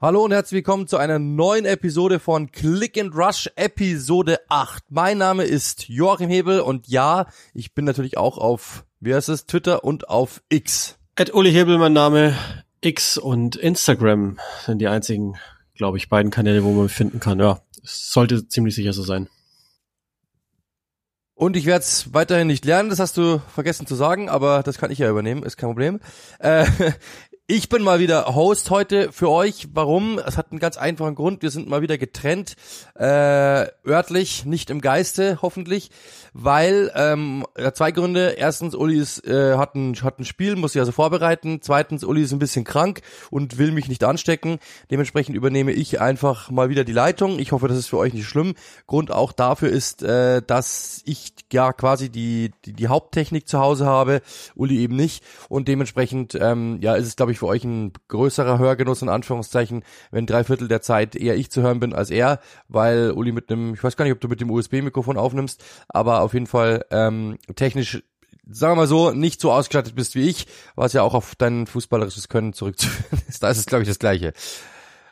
Hallo und herzlich willkommen zu einer neuen Episode von Click and Rush Episode 8. Mein Name ist Joachim Hebel und ja, ich bin natürlich auch auf, wie heißt es, Twitter und auf X. Ed Uli Hebel, mein Name. X und Instagram sind die einzigen, glaube ich, beiden Kanäle, wo man finden kann. Ja, es sollte ziemlich sicher so sein. Und ich werde es weiterhin nicht lernen, das hast du vergessen zu sagen, aber das kann ich ja übernehmen, ist kein Problem. Äh, ich bin mal wieder Host heute für euch. Warum? Es hat einen ganz einfachen Grund. Wir sind mal wieder getrennt, äh, örtlich, nicht im Geiste, hoffentlich, weil ähm, zwei Gründe. Erstens, Uli ist, äh, hat, ein, hat ein Spiel, muss sich also vorbereiten. Zweitens, Uli ist ein bisschen krank und will mich nicht anstecken. Dementsprechend übernehme ich einfach mal wieder die Leitung. Ich hoffe, das ist für euch nicht schlimm. Grund auch dafür ist, äh, dass ich ja quasi die, die, die Haupttechnik zu Hause habe, Uli eben nicht. Und dementsprechend ähm, ja, ist es, glaube ich, für euch ein größerer Hörgenuss in Anführungszeichen, wenn drei Viertel der Zeit eher ich zu hören bin als er, weil Uli mit einem, ich weiß gar nicht, ob du mit dem USB-Mikrofon aufnimmst, aber auf jeden Fall ähm, technisch sagen wir mal so, nicht so ausgestattet bist wie ich, was ja auch auf dein fußballerisches Können zurückzuführen ist. Da ist es, glaube ich, das Gleiche.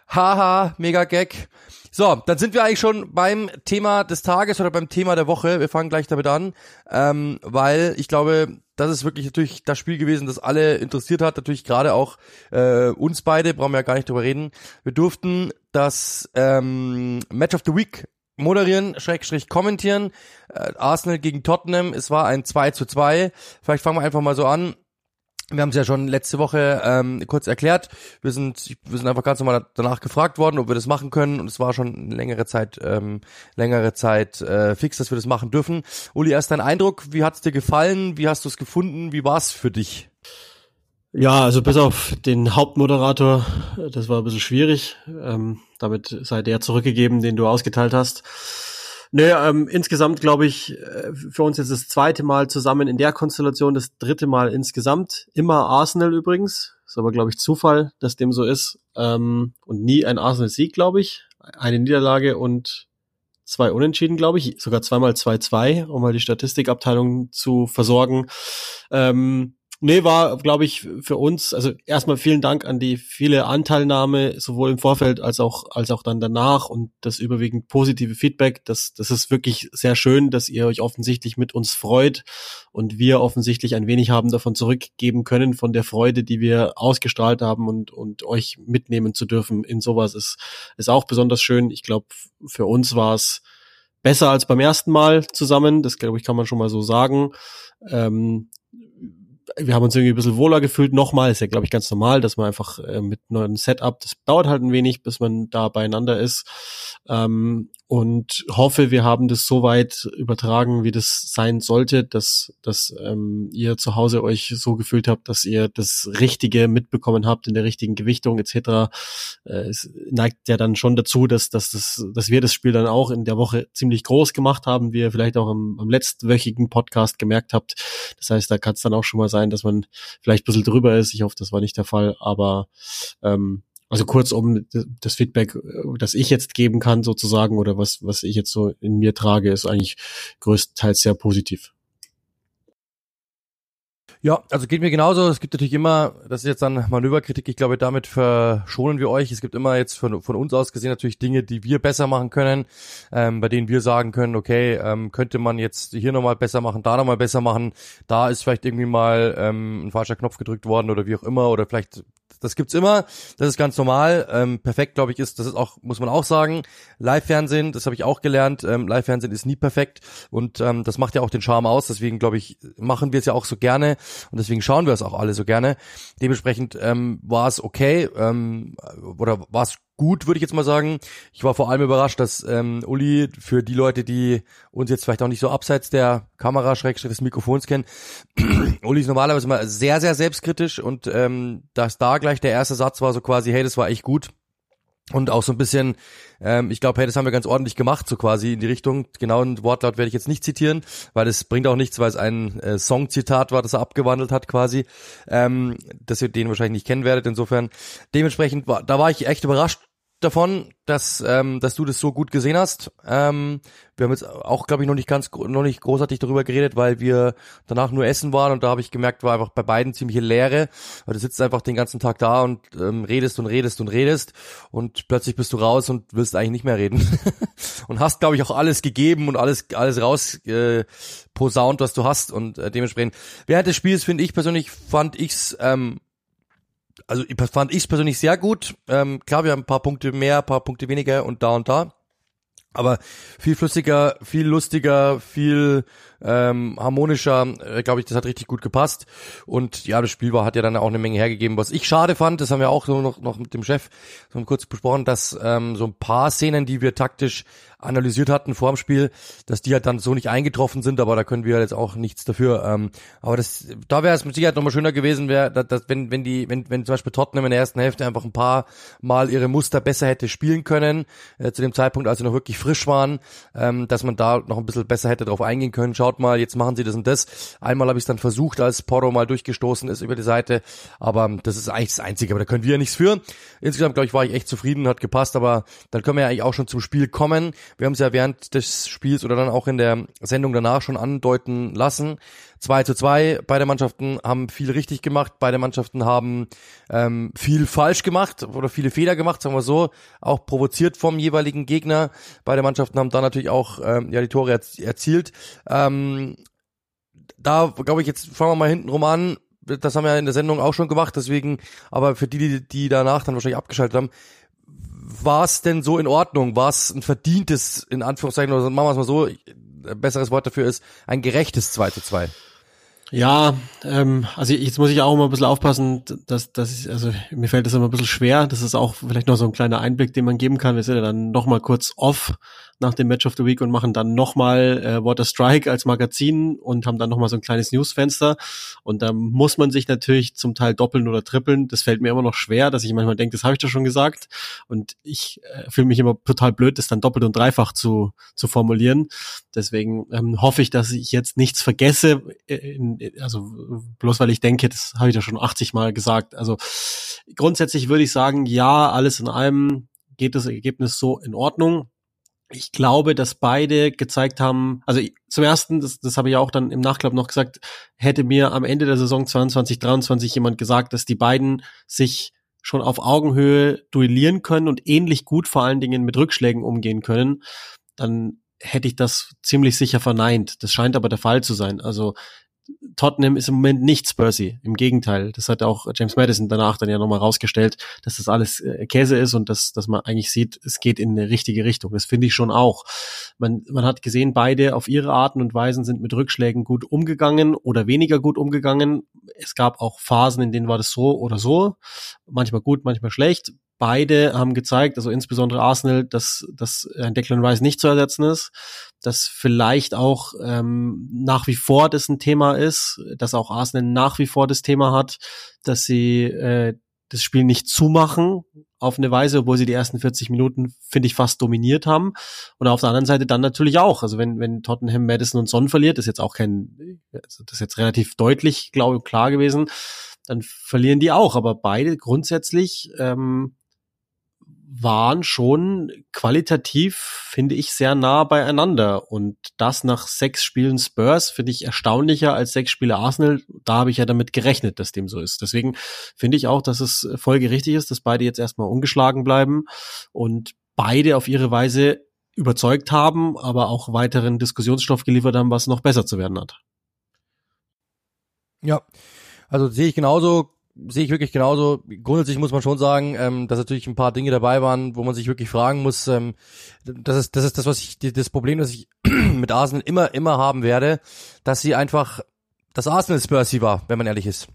Haha, mega Gag. So, dann sind wir eigentlich schon beim Thema des Tages oder beim Thema der Woche. Wir fangen gleich damit an, ähm, weil ich glaube, das ist wirklich natürlich das Spiel gewesen, das alle interessiert hat. Natürlich gerade auch äh, uns beide, brauchen wir ja gar nicht drüber reden. Wir durften das ähm, Match of the Week moderieren, Schrägstrich kommentieren. Äh, Arsenal gegen Tottenham, es war ein 2 zu 2. Vielleicht fangen wir einfach mal so an. Wir haben es ja schon letzte Woche ähm, kurz erklärt. Wir sind, wir sind einfach ganz normal danach gefragt worden, ob wir das machen können. Und es war schon längere Zeit, ähm, längere Zeit äh, fix, dass wir das machen dürfen. Uli, erst dein Eindruck, wie hat's dir gefallen? Wie hast du es gefunden? Wie war's für dich? Ja, also bis auf den Hauptmoderator, das war ein bisschen schwierig. Ähm, damit sei der zurückgegeben, den du ausgeteilt hast. Nö, ähm, insgesamt glaube ich, äh, für uns jetzt das zweite Mal zusammen in der Konstellation, das dritte Mal insgesamt. Immer Arsenal übrigens. Ist aber, glaube ich, Zufall, dass dem so ist. Ähm, und nie ein Arsenal-Sieg, glaube ich. Eine Niederlage und zwei Unentschieden, glaube ich. Sogar zweimal 2-2, um mal die Statistikabteilung zu versorgen. Ähm, Nee, war, glaube ich, für uns, also erstmal vielen Dank an die viele Anteilnahme, sowohl im Vorfeld als auch, als auch dann danach und das überwiegend positive Feedback. Das, das ist wirklich sehr schön, dass ihr euch offensichtlich mit uns freut und wir offensichtlich ein wenig haben davon zurückgeben können, von der Freude, die wir ausgestrahlt haben und, und euch mitnehmen zu dürfen in sowas ist, ist auch besonders schön. Ich glaube, für uns war es besser als beim ersten Mal zusammen. Das glaube ich, kann man schon mal so sagen. Ähm, wir haben uns irgendwie ein bisschen wohler gefühlt. Nochmal ist ja, glaube ich, ganz normal, dass man einfach äh, mit neuen Setup, das dauert halt ein wenig, bis man da beieinander ist. Ähm, und hoffe, wir haben das so weit übertragen, wie das sein sollte, dass, dass ähm, ihr zu Hause euch so gefühlt habt, dass ihr das Richtige mitbekommen habt in der richtigen Gewichtung etc. Äh, es neigt ja dann schon dazu, dass, dass, dass, dass wir das Spiel dann auch in der Woche ziemlich groß gemacht haben, wie ihr vielleicht auch am, am letztwöchigen Podcast gemerkt habt. Das heißt, da kann es dann auch schon mal sein, dass man vielleicht ein bisschen drüber ist. Ich hoffe, das war nicht der Fall, aber ähm, also kurzum, das Feedback, äh, das ich jetzt geben kann sozusagen oder was, was ich jetzt so in mir trage, ist eigentlich größtenteils sehr positiv. Ja, also geht mir genauso. Es gibt natürlich immer, das ist jetzt dann Manöverkritik, ich glaube, damit verschonen wir euch. Es gibt immer jetzt von, von uns aus gesehen natürlich Dinge, die wir besser machen können, ähm, bei denen wir sagen können, okay, ähm, könnte man jetzt hier nochmal besser machen, da nochmal besser machen, da ist vielleicht irgendwie mal ähm, ein falscher Knopf gedrückt worden oder wie auch immer, oder vielleicht das gibt's immer, das ist ganz normal. Ähm, perfekt, glaube ich, ist, das ist auch, muss man auch sagen, Live-Fernsehen, das habe ich auch gelernt. Ähm, Live-Fernsehen ist nie perfekt und ähm, das macht ja auch den Charme aus. Deswegen glaube ich, machen wir es ja auch so gerne und deswegen schauen wir es auch alle so gerne. Dementsprechend ähm, war es okay ähm, oder war es gut, würde ich jetzt mal sagen. Ich war vor allem überrascht, dass ähm, Uli für die Leute, die uns jetzt vielleicht auch nicht so abseits der Kamera, des Mikrofons kennen, Uli ist normalerweise mal sehr, sehr selbstkritisch und ähm, dass da gleich der erste Satz war so quasi, hey, das war echt gut. und auch so ein bisschen, ähm, ich glaube, hey, das haben wir ganz ordentlich gemacht, so quasi in die Richtung. Genau ein Wortlaut werde ich jetzt nicht zitieren, weil es bringt auch nichts, weil es ein äh, Songzitat war, das er abgewandelt hat quasi, ähm, dass ihr den wahrscheinlich nicht kennen werdet. Insofern, dementsprechend, war, da war ich echt überrascht, davon, dass, ähm, dass du das so gut gesehen hast. Ähm, wir haben jetzt auch, glaube ich, noch nicht ganz, noch nicht großartig darüber geredet, weil wir danach nur essen waren und da habe ich gemerkt, war einfach bei beiden ziemliche Leere. Weil du sitzt einfach den ganzen Tag da und ähm, redest und redest und redest und plötzlich bist du raus und willst eigentlich nicht mehr reden. und hast, glaube ich, auch alles gegeben und alles, alles raus äh, posaunt, was du hast. Und äh, dementsprechend, während des Spiels, finde ich persönlich, fand ich's ähm, also fand ich persönlich sehr gut. Ähm, klar, wir haben ein paar Punkte mehr, ein paar Punkte weniger und da und da. Aber viel flüssiger, viel lustiger, viel ähm, harmonischer, äh, glaube ich, das hat richtig gut gepasst. Und ja, das Spiel war, hat ja dann auch eine Menge hergegeben. Was ich schade fand, das haben wir auch so noch, noch mit dem Chef so kurz besprochen, dass ähm, so ein paar Szenen, die wir taktisch analysiert hatten vor dem Spiel, dass die halt dann so nicht eingetroffen sind, aber da können wir jetzt auch nichts dafür. Ähm, aber das, da wäre es mit Sicherheit nochmal schöner gewesen, wäre, dass, dass, wenn, wenn die, wenn, wenn zum Beispiel Tottenham in der ersten Hälfte einfach ein paar Mal ihre Muster besser hätte spielen können, äh, zu dem Zeitpunkt, als sie noch wirklich frisch waren, ähm, dass man da noch ein bisschen besser hätte drauf eingehen können. Schaut mal, jetzt machen sie das und das. Einmal habe ich es dann versucht, als Porro mal durchgestoßen ist über die Seite, aber das ist eigentlich das Einzige, aber da können wir ja nichts für. Insgesamt, glaube ich, war ich echt zufrieden, hat gepasst, aber dann können wir ja eigentlich auch schon zum Spiel kommen. Wir haben es ja während des Spiels oder dann auch in der Sendung danach schon andeuten lassen. 2 zu 2, beide Mannschaften haben viel richtig gemacht, beide Mannschaften haben ähm, viel falsch gemacht oder viele Fehler gemacht, sagen wir so, auch provoziert vom jeweiligen Gegner. Beide Mannschaften haben da natürlich auch ähm, ja die Tore erzielt. Ähm, da glaube ich, jetzt fangen wir mal hinten rum an. Das haben wir in der Sendung auch schon gemacht, deswegen, aber für die, die, die danach dann wahrscheinlich abgeschaltet haben, war es denn so in Ordnung? War es ein verdientes, in Anführungszeichen, oder machen wir es mal so, ein besseres Wort dafür ist, ein gerechtes 2 zu 2? Ja, ähm, also jetzt muss ich auch mal ein bisschen aufpassen, dass, dass ich, also mir fällt das immer ein bisschen schwer. Das ist auch vielleicht noch so ein kleiner Einblick, den man geben kann. Wir sind ja dann nochmal kurz off nach dem Match of the Week und machen dann nochmal äh, Water Strike als Magazin und haben dann nochmal so ein kleines Newsfenster. Und da muss man sich natürlich zum Teil doppeln oder trippeln. Das fällt mir immer noch schwer, dass ich manchmal denke, das habe ich doch schon gesagt. Und ich äh, fühle mich immer total blöd, das dann doppelt und dreifach zu, zu formulieren. Deswegen ähm, hoffe ich, dass ich jetzt nichts vergesse. In, also bloß weil ich denke, das habe ich ja schon 80 Mal gesagt. Also grundsätzlich würde ich sagen, ja, alles in allem geht das Ergebnis so in Ordnung ich glaube, dass beide gezeigt haben, also zum ersten, das, das habe ich auch dann im Nachklapp noch gesagt, hätte mir am Ende der Saison 22, 23 jemand gesagt, dass die beiden sich schon auf Augenhöhe duellieren können und ähnlich gut vor allen Dingen mit Rückschlägen umgehen können, dann hätte ich das ziemlich sicher verneint. Das scheint aber der Fall zu sein. Also Tottenham ist im Moment nicht Spursy. Im Gegenteil. Das hat auch James Madison danach dann ja nochmal rausgestellt, dass das alles äh, Käse ist und dass, dass man eigentlich sieht, es geht in eine richtige Richtung. Das finde ich schon auch. Man, man hat gesehen, beide auf ihre Arten und Weisen sind mit Rückschlägen gut umgegangen oder weniger gut umgegangen. Es gab auch Phasen, in denen war das so oder so. Manchmal gut, manchmal schlecht beide haben gezeigt, also insbesondere Arsenal, dass, dass ein Declan Rice nicht zu ersetzen ist, dass vielleicht auch ähm, nach wie vor das ein Thema ist, dass auch Arsenal nach wie vor das Thema hat, dass sie äh, das Spiel nicht zumachen auf eine Weise, obwohl sie die ersten 40 Minuten, finde ich, fast dominiert haben. Und auf der anderen Seite dann natürlich auch. Also wenn, wenn Tottenham Madison und Son verliert, ist jetzt auch kein, also das ist jetzt relativ deutlich, glaube ich, klar gewesen, dann verlieren die auch. Aber beide grundsätzlich ähm, waren schon qualitativ, finde ich, sehr nah beieinander. Und das nach sechs Spielen Spurs finde ich erstaunlicher als sechs Spiele Arsenal. Da habe ich ja damit gerechnet, dass dem so ist. Deswegen finde ich auch, dass es folgerichtig ist, dass beide jetzt erstmal ungeschlagen bleiben und beide auf ihre Weise überzeugt haben, aber auch weiteren Diskussionsstoff geliefert haben, was noch besser zu werden hat. Ja, also sehe ich genauso sehe ich wirklich genauso. Grundsätzlich muss man schon sagen, ähm, dass natürlich ein paar Dinge dabei waren, wo man sich wirklich fragen muss. Ähm, das ist das ist das, was ich das Problem, das ich mit Arsenal immer immer haben werde, dass sie einfach das Arsenal Spursy war, wenn man ehrlich ist.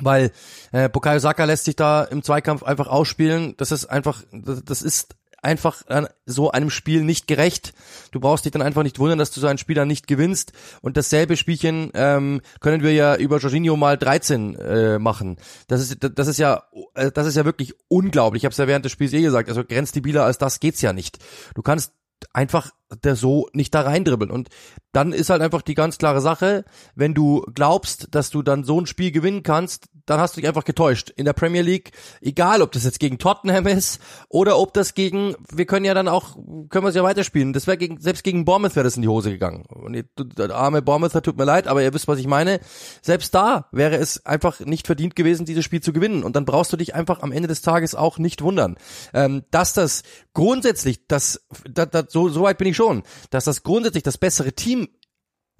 Weil äh, Bukayo Saka lässt sich da im Zweikampf einfach ausspielen. Das ist einfach, das, das ist einfach so einem Spiel nicht gerecht. Du brauchst dich dann einfach nicht wundern, dass du so ein Spiel dann nicht gewinnst. Und dasselbe Spielchen ähm, können wir ja über Jorginho mal 13 äh, machen. Das ist das ist ja äh, das ist ja wirklich unglaublich. Ich habe es ja während des Spiels eh gesagt. Also grenzdebiler als das geht's ja nicht. Du kannst einfach der so nicht da reindribbeln. Und dann ist halt einfach die ganz klare Sache, wenn du glaubst, dass du dann so ein Spiel gewinnen kannst, dann hast du dich einfach getäuscht. In der Premier League, egal ob das jetzt gegen Tottenham ist oder ob das gegen, wir können ja dann auch, können wir es ja weiterspielen. Das wäre gegen, selbst gegen Bournemouth wäre das in die Hose gegangen. Und der arme Bournemouth, tut mir leid, aber ihr wisst, was ich meine. Selbst da wäre es einfach nicht verdient gewesen, dieses Spiel zu gewinnen. Und dann brauchst du dich einfach am Ende des Tages auch nicht wundern. Ähm, dass das grundsätzlich, das, das, das so, so weit bin ich schon, dass das grundsätzlich das bessere Team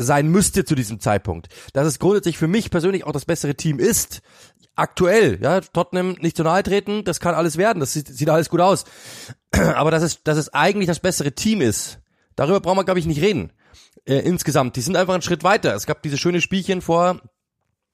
sein müsste zu diesem Zeitpunkt. Dass es grundsätzlich für mich persönlich auch das bessere Team ist. Aktuell, ja, Tottenham nicht zu nahe treten, das kann alles werden, das sieht, sieht alles gut aus. Aber dass es, dass es eigentlich das bessere Team ist, darüber brauchen wir, glaube ich, nicht reden. Äh, insgesamt. Die sind einfach einen Schritt weiter. Es gab diese schöne Spielchen vor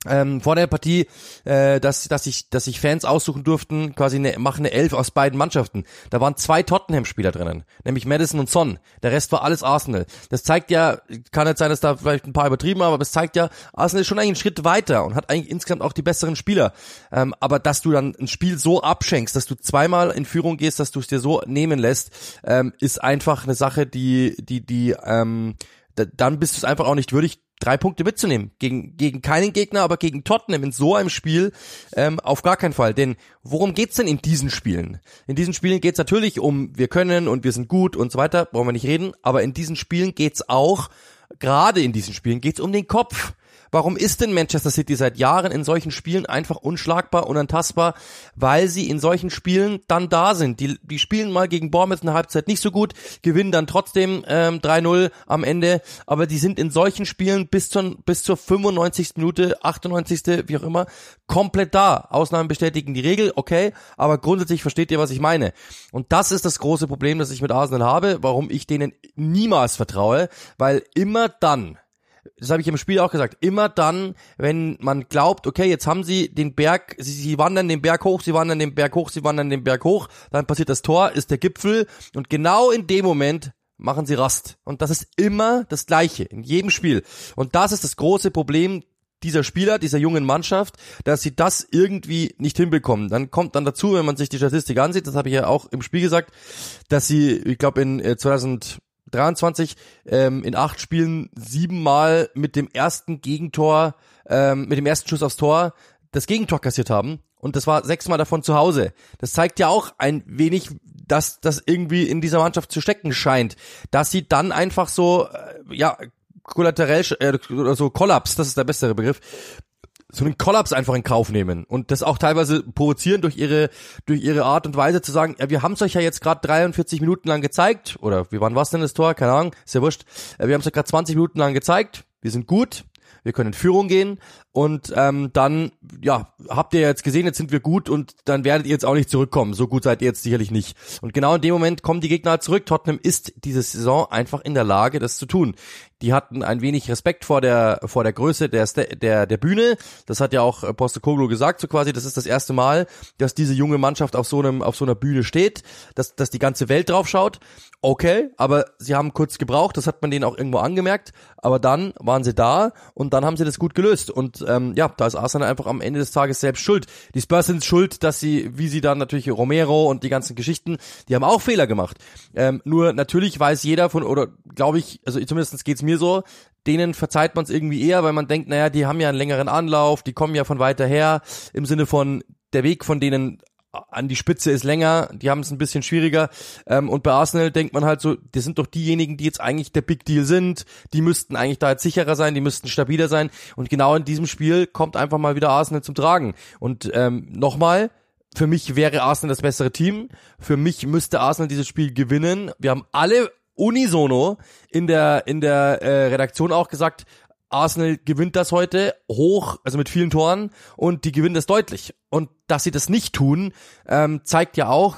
ähm, vor der Partie, äh, dass, dass, ich, dass sich Fans aussuchen durften, quasi eine, machen eine Elf aus beiden Mannschaften. Da waren zwei Tottenham-Spieler drinnen, nämlich Madison und Son. Der Rest war alles Arsenal. Das zeigt ja, kann jetzt sein, dass da vielleicht ein paar übertrieben haben, aber es zeigt ja, Arsenal ist schon eigentlich einen Schritt weiter und hat eigentlich insgesamt auch die besseren Spieler. Ähm, aber dass du dann ein Spiel so abschenkst, dass du zweimal in Führung gehst, dass du es dir so nehmen lässt, ähm, ist einfach eine Sache, die, die, die, ähm, dann bist du es einfach auch nicht würdig, drei Punkte mitzunehmen. Gegen, gegen keinen Gegner, aber gegen Tottenham in so einem Spiel ähm, auf gar keinen Fall. Denn worum geht's denn in diesen Spielen? In diesen Spielen geht's natürlich um, wir können und wir sind gut und so weiter, brauchen wir nicht reden, aber in diesen Spielen geht's auch, gerade in diesen Spielen geht's um den Kopf. Warum ist denn Manchester City seit Jahren in solchen Spielen einfach unschlagbar, unantastbar? Weil sie in solchen Spielen dann da sind. Die, die spielen mal gegen Bournemouth in der Halbzeit nicht so gut, gewinnen dann trotzdem ähm, 3-0 am Ende, aber die sind in solchen Spielen bis, zur bis zur 95. Minute, 98. wie auch immer, komplett da. Ausnahmen bestätigen die Regel, okay, aber grundsätzlich versteht ihr, was ich meine. Und das ist das große Problem, das ich mit Arsenal habe, warum ich denen niemals vertraue, weil immer dann, das habe ich im Spiel auch gesagt, immer dann, wenn man glaubt, okay, jetzt haben sie den Berg, sie, sie wandern den Berg hoch, sie wandern den Berg hoch, sie wandern den Berg hoch, dann passiert das Tor, ist der Gipfel und genau in dem Moment machen sie Rast. Und das ist immer das Gleiche, in jedem Spiel. Und das ist das große Problem dieser Spieler, dieser jungen Mannschaft, dass sie das irgendwie nicht hinbekommen. Dann kommt dann dazu, wenn man sich die Statistik ansieht, das habe ich ja auch im Spiel gesagt, dass sie, ich glaube in 2000 äh, 23 ähm, in acht Spielen siebenmal mit dem ersten Gegentor, ähm, mit dem ersten Schuss aufs Tor das Gegentor kassiert haben. Und das war sechsmal davon zu Hause. Das zeigt ja auch ein wenig, dass das irgendwie in dieser Mannschaft zu stecken scheint. Dass sie dann einfach so, äh, ja, kollaterell, äh, so Kollaps, das ist der bessere Begriff, so einen Kollaps einfach in Kauf nehmen und das auch teilweise provozieren durch ihre durch ihre Art und Weise zu sagen, ja, wir haben es euch ja jetzt gerade 43 Minuten lang gezeigt oder wie wann war denn das Tor? Keine Ahnung, ist ja wurscht. Äh, wir haben es euch gerade 20 Minuten lang gezeigt. Wir sind gut, wir können in Führung gehen und ähm, dann, ja, habt ihr jetzt gesehen, jetzt sind wir gut und dann werdet ihr jetzt auch nicht zurückkommen. So gut seid ihr jetzt sicherlich nicht. Und genau in dem Moment kommen die Gegner zurück. Tottenham ist diese Saison einfach in der Lage, das zu tun. Die hatten ein wenig Respekt vor der vor der Größe der der der Bühne. Das hat ja auch Postecoglou gesagt, so quasi. Das ist das erste Mal, dass diese junge Mannschaft auf so einem auf so einer Bühne steht, dass dass die ganze Welt drauf schaut. Okay, aber sie haben kurz gebraucht. Das hat man denen auch irgendwo angemerkt. Aber dann waren sie da und dann haben sie das gut gelöst. Und ähm, ja, da ist Arsenal einfach am Ende des Tages selbst schuld. Die Spurs sind schuld, dass sie, wie sie dann natürlich Romero und die ganzen Geschichten, die haben auch Fehler gemacht. Ähm, nur natürlich weiß jeder von, oder glaube ich, also zumindest geht's mir so, denen verzeiht man es irgendwie eher, weil man denkt, naja, die haben ja einen längeren Anlauf, die kommen ja von weiter her, im Sinne von, der Weg von denen an die Spitze ist länger, die haben es ein bisschen schwieriger. Ähm, und bei Arsenal denkt man halt so, das sind doch diejenigen, die jetzt eigentlich der Big Deal sind, die müssten eigentlich da jetzt sicherer sein, die müssten stabiler sein. Und genau in diesem Spiel kommt einfach mal wieder Arsenal zum Tragen. Und ähm, nochmal, für mich wäre Arsenal das bessere Team. Für mich müsste Arsenal dieses Spiel gewinnen. Wir haben alle unisono in der in der äh, Redaktion auch gesagt, Arsenal gewinnt das heute hoch, also mit vielen Toren und die gewinnen das deutlich. Und dass sie das nicht tun, ähm, zeigt ja auch,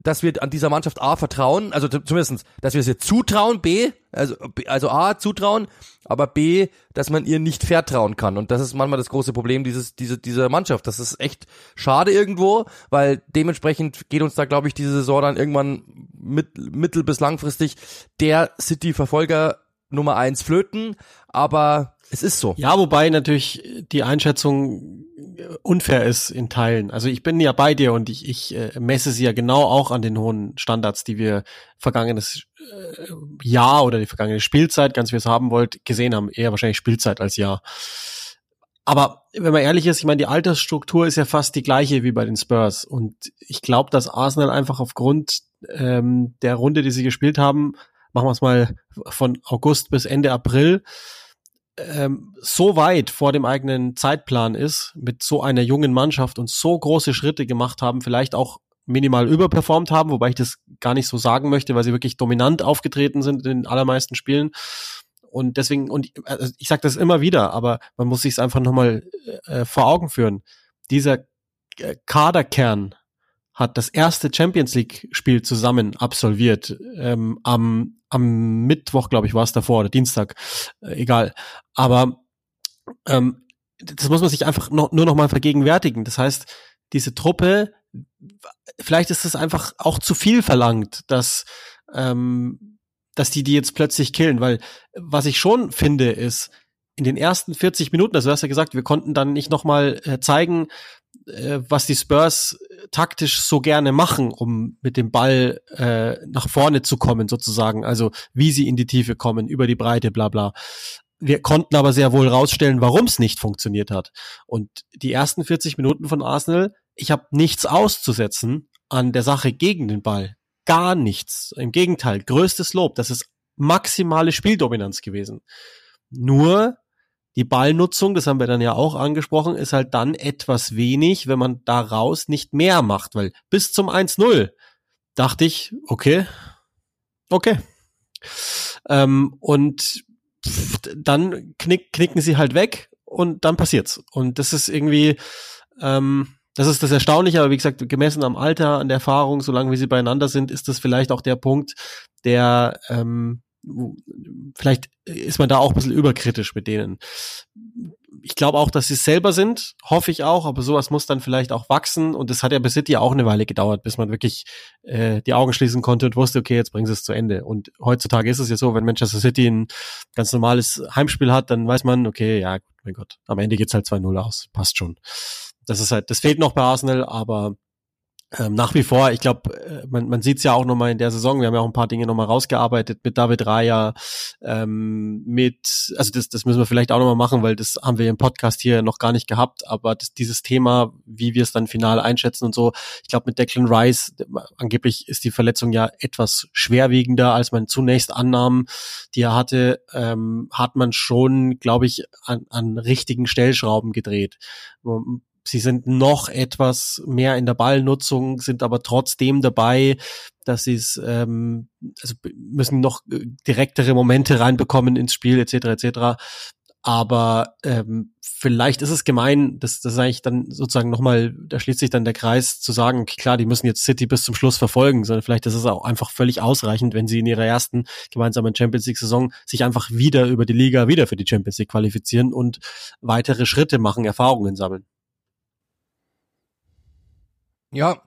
dass wir an dieser Mannschaft A vertrauen, also zumindestens, dass wir ihr zutrauen, B, also, also A, zutrauen, aber B, dass man ihr nicht vertrauen kann. Und das ist manchmal das große Problem dieses, diese, dieser Mannschaft. Das ist echt schade irgendwo, weil dementsprechend geht uns da, glaube ich, diese Saison dann irgendwann mit, mittel- bis langfristig der City-Verfolger Nummer eins flöten, aber es ist so. Ja, wobei natürlich die Einschätzung unfair ist in Teilen. Also ich bin ja bei dir und ich, ich äh, messe sie ja genau auch an den hohen Standards, die wir vergangenes äh, Jahr oder die vergangene Spielzeit, ganz wie ihr es haben wollt, gesehen haben. Eher wahrscheinlich Spielzeit als Jahr. Aber wenn man ehrlich ist, ich meine, die Altersstruktur ist ja fast die gleiche wie bei den Spurs. Und ich glaube, dass Arsenal einfach aufgrund ähm, der Runde, die sie gespielt haben, machen wir es mal von August bis Ende April, ähm, so weit vor dem eigenen Zeitplan ist, mit so einer jungen Mannschaft und so große Schritte gemacht haben, vielleicht auch minimal überperformt haben, wobei ich das gar nicht so sagen möchte, weil sie wirklich dominant aufgetreten sind in den allermeisten Spielen. Und deswegen, und also ich sage das immer wieder, aber man muss sich es einfach nochmal äh, vor Augen führen. Dieser äh, Kaderkern hat das erste Champions League Spiel zusammen absolviert. Ähm, am, am Mittwoch, glaube ich, war es davor oder Dienstag, äh, egal. Aber ähm, das muss man sich einfach noch, nur noch mal vergegenwärtigen. Das heißt, diese Truppe, vielleicht ist es einfach auch zu viel verlangt, dass ähm, dass die die jetzt plötzlich killen, weil was ich schon finde ist, in den ersten 40 Minuten, also du hast ja gesagt, wir konnten dann nicht nochmal äh, zeigen, äh, was die Spurs taktisch so gerne machen, um mit dem Ball äh, nach vorne zu kommen, sozusagen. Also wie sie in die Tiefe kommen, über die Breite, bla bla. Wir konnten aber sehr wohl rausstellen, warum es nicht funktioniert hat. Und die ersten 40 Minuten von Arsenal, ich habe nichts auszusetzen an der Sache gegen den Ball. Gar nichts. Im Gegenteil, größtes Lob. Das ist maximale Spieldominanz gewesen. Nur die Ballnutzung, das haben wir dann ja auch angesprochen, ist halt dann etwas wenig, wenn man daraus nicht mehr macht, weil bis zum 1-0 dachte ich, okay, okay. Ähm, und dann knick, knicken sie halt weg und dann passiert's. Und das ist irgendwie, ähm, das ist das Erstaunliche, aber wie gesagt, gemessen am Alter, an der Erfahrung, solange wie sie beieinander sind, ist das vielleicht auch der Punkt, der ähm, vielleicht ist man da auch ein bisschen überkritisch mit denen. Ich glaube auch, dass sie es selber sind, hoffe ich auch, aber sowas muss dann vielleicht auch wachsen und es hat ja bis City auch eine Weile gedauert, bis man wirklich äh, die Augen schließen konnte und wusste, okay, jetzt bringen sie es zu Ende. Und heutzutage ist es ja so, wenn Manchester City ein ganz normales Heimspiel hat, dann weiß man, okay, ja, mein Gott, am Ende geht's halt 2-0 aus, passt schon. Das ist halt, das fehlt noch bei Arsenal, aber ähm, nach wie vor, ich glaube, äh, man, man sieht es ja auch nochmal in der Saison, wir haben ja auch ein paar Dinge nochmal rausgearbeitet mit David Raya, ähm, mit, also das, das müssen wir vielleicht auch nochmal machen, weil das haben wir im Podcast hier noch gar nicht gehabt, aber das, dieses Thema, wie wir es dann final einschätzen und so, ich glaube mit Declan Rice, angeblich ist die Verletzung ja etwas schwerwiegender, als man zunächst annahm, die er hatte, ähm, hat man schon, glaube ich, an, an richtigen Stellschrauben gedreht Sie sind noch etwas mehr in der Ballnutzung, sind aber trotzdem dabei, dass sie es ähm, also müssen noch äh, direktere Momente reinbekommen ins Spiel etc. etc. Aber ähm, vielleicht ist es gemein, das, das eigentlich dann sozusagen nochmal, da schließt sich dann der Kreis zu sagen, klar, die müssen jetzt City bis zum Schluss verfolgen, sondern vielleicht ist es auch einfach völlig ausreichend, wenn sie in ihrer ersten gemeinsamen Champions League Saison sich einfach wieder über die Liga wieder für die Champions League qualifizieren und weitere Schritte machen, Erfahrungen sammeln. Ja,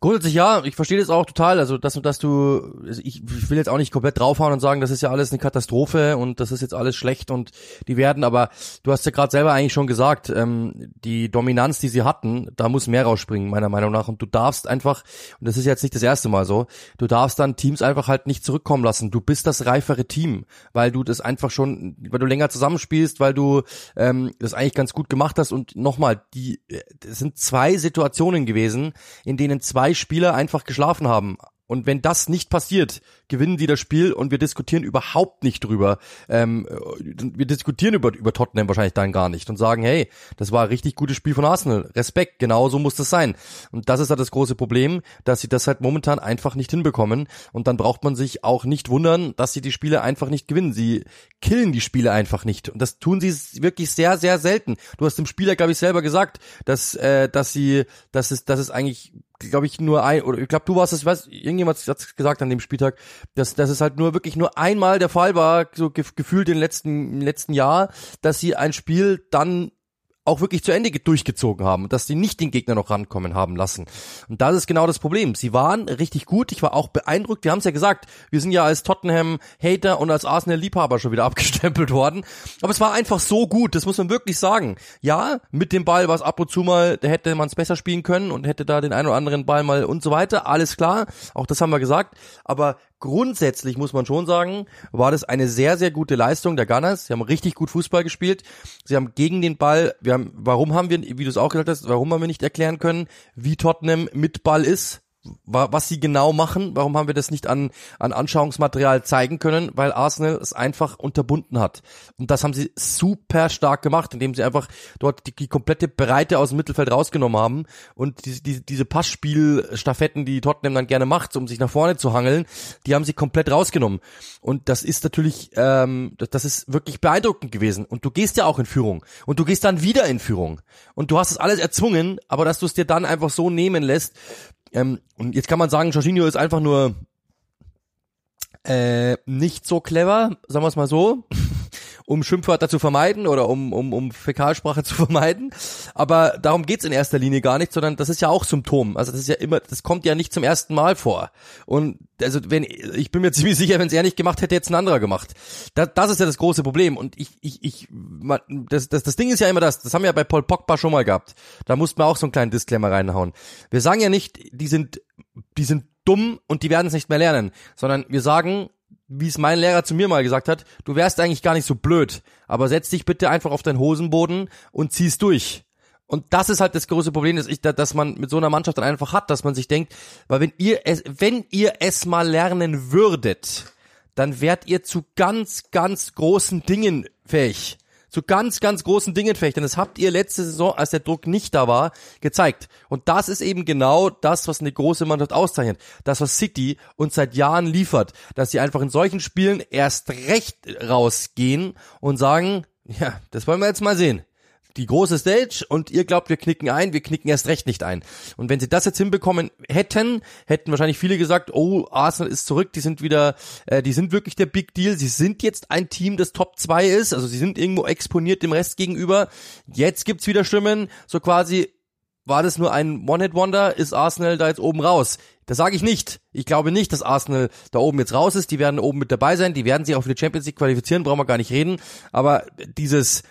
grundsätzlich ja, ich verstehe das auch total. Also, dass, dass du, also ich, ich will jetzt auch nicht komplett draufhauen und sagen, das ist ja alles eine Katastrophe und das ist jetzt alles schlecht und die werden, aber du hast ja gerade selber eigentlich schon gesagt, ähm, die Dominanz, die sie hatten, da muss mehr rausspringen, meiner Meinung nach. Und du darfst einfach, und das ist jetzt nicht das erste Mal so, du darfst dann Teams einfach halt nicht zurückkommen lassen. Du bist das reifere Team, weil du das einfach schon, weil du länger zusammenspielst, weil du ähm, das eigentlich ganz gut gemacht hast. Und nochmal, die, das sind zwei Situationen gewesen, in denen zwei Spieler einfach geschlafen haben. Und wenn das nicht passiert, gewinnen die das Spiel und wir diskutieren überhaupt nicht drüber. Ähm, wir diskutieren über, über Tottenham wahrscheinlich dann gar nicht und sagen, hey, das war ein richtig gutes Spiel von Arsenal. Respekt, genau so muss das sein. Und das ist halt das große Problem, dass sie das halt momentan einfach nicht hinbekommen. Und dann braucht man sich auch nicht wundern, dass sie die Spiele einfach nicht gewinnen. Sie killen die Spiele einfach nicht. Und das tun sie wirklich sehr, sehr selten. Du hast dem Spieler, glaube ich, selber gesagt, dass, äh, dass sie, dass es, dass es eigentlich glaube ich, nur ein, oder ich glaube, du warst es, weiß, irgendjemand hat gesagt an dem Spieltag, dass, dass es halt nur wirklich nur einmal der Fall war, so gefühlt im letzten, im letzten Jahr, dass sie ein Spiel dann auch wirklich zu Ende durchgezogen haben, dass sie nicht den Gegner noch rankommen haben lassen. Und das ist genau das Problem. Sie waren richtig gut, ich war auch beeindruckt. Wir haben es ja gesagt, wir sind ja als Tottenham-Hater und als Arsenal-Liebhaber schon wieder abgestempelt worden. Aber es war einfach so gut, das muss man wirklich sagen. Ja, mit dem Ball war es ab und zu mal, da hätte man es besser spielen können und hätte da den einen oder anderen Ball mal und so weiter. Alles klar, auch das haben wir gesagt. Aber grundsätzlich muss man schon sagen, war das eine sehr, sehr gute Leistung der Gunners. Sie haben richtig gut Fußball gespielt. Sie haben gegen den Ball, wir haben, warum haben wir, wie du es auch gesagt hast, warum haben wir nicht erklären können, wie Tottenham mit Ball ist? Was sie genau machen. Warum haben wir das nicht an, an Anschauungsmaterial zeigen können? Weil Arsenal es einfach unterbunden hat. Und das haben sie super stark gemacht, indem sie einfach dort die, die komplette Breite aus dem Mittelfeld rausgenommen haben und diese, diese, diese Passspielstaffetten, die Tottenham dann gerne macht, um sich nach vorne zu hangeln, die haben sie komplett rausgenommen. Und das ist natürlich, ähm, das, das ist wirklich beeindruckend gewesen. Und du gehst ja auch in Führung. Und du gehst dann wieder in Führung. Und du hast es alles erzwungen, aber dass du es dir dann einfach so nehmen lässt, ähm, und jetzt kann man sagen, Jorginho ist einfach nur äh, nicht so clever, sagen wir es mal so, um Schimpfwörter zu vermeiden oder um, um, um Fäkalsprache zu vermeiden. Aber darum geht's in erster Linie gar nicht, sondern das ist ja auch Symptom. Also das ist ja immer, das kommt ja nicht zum ersten Mal vor. Und also wenn, ich bin mir ziemlich sicher, wenn es er nicht gemacht hätte, jetzt ein anderer gemacht. Das, das ist ja das große Problem. Und ich, ich, ich, das, das, das Ding ist ja immer das, das haben wir ja bei Paul Pogba schon mal gehabt. Da mussten wir auch so einen kleinen Disclaimer reinhauen. Wir sagen ja nicht, die sind, die sind dumm und die werden es nicht mehr lernen, sondern wir sagen, wie es mein Lehrer zu mir mal gesagt hat, du wärst eigentlich gar nicht so blöd, aber setz dich bitte einfach auf deinen Hosenboden und zieh's durch. Und das ist halt das große Problem, dass ich, dass man mit so einer Mannschaft dann einfach hat, dass man sich denkt, weil wenn ihr es, wenn ihr es mal lernen würdet, dann wärt ihr zu ganz, ganz großen Dingen fähig zu ganz, ganz großen Dingen fechten. Das habt ihr letzte Saison, als der Druck nicht da war, gezeigt. Und das ist eben genau das, was eine große Mannschaft auszeichnet. Das, was City uns seit Jahren liefert. Dass sie einfach in solchen Spielen erst recht rausgehen und sagen, ja, das wollen wir jetzt mal sehen die große Stage und ihr glaubt, wir knicken ein, wir knicken erst recht nicht ein. Und wenn sie das jetzt hinbekommen hätten, hätten wahrscheinlich viele gesagt, oh, Arsenal ist zurück, die sind wieder, äh, die sind wirklich der Big Deal, sie sind jetzt ein Team, das Top 2 ist, also sie sind irgendwo exponiert dem Rest gegenüber. Jetzt gibt's wieder Stimmen, so quasi, war das nur ein One-Hit-Wonder, ist Arsenal da jetzt oben raus? Das sage ich nicht. Ich glaube nicht, dass Arsenal da oben jetzt raus ist. Die werden oben mit dabei sein. Die werden sich auch für die Champions League qualifizieren, brauchen wir gar nicht reden. Aber dieses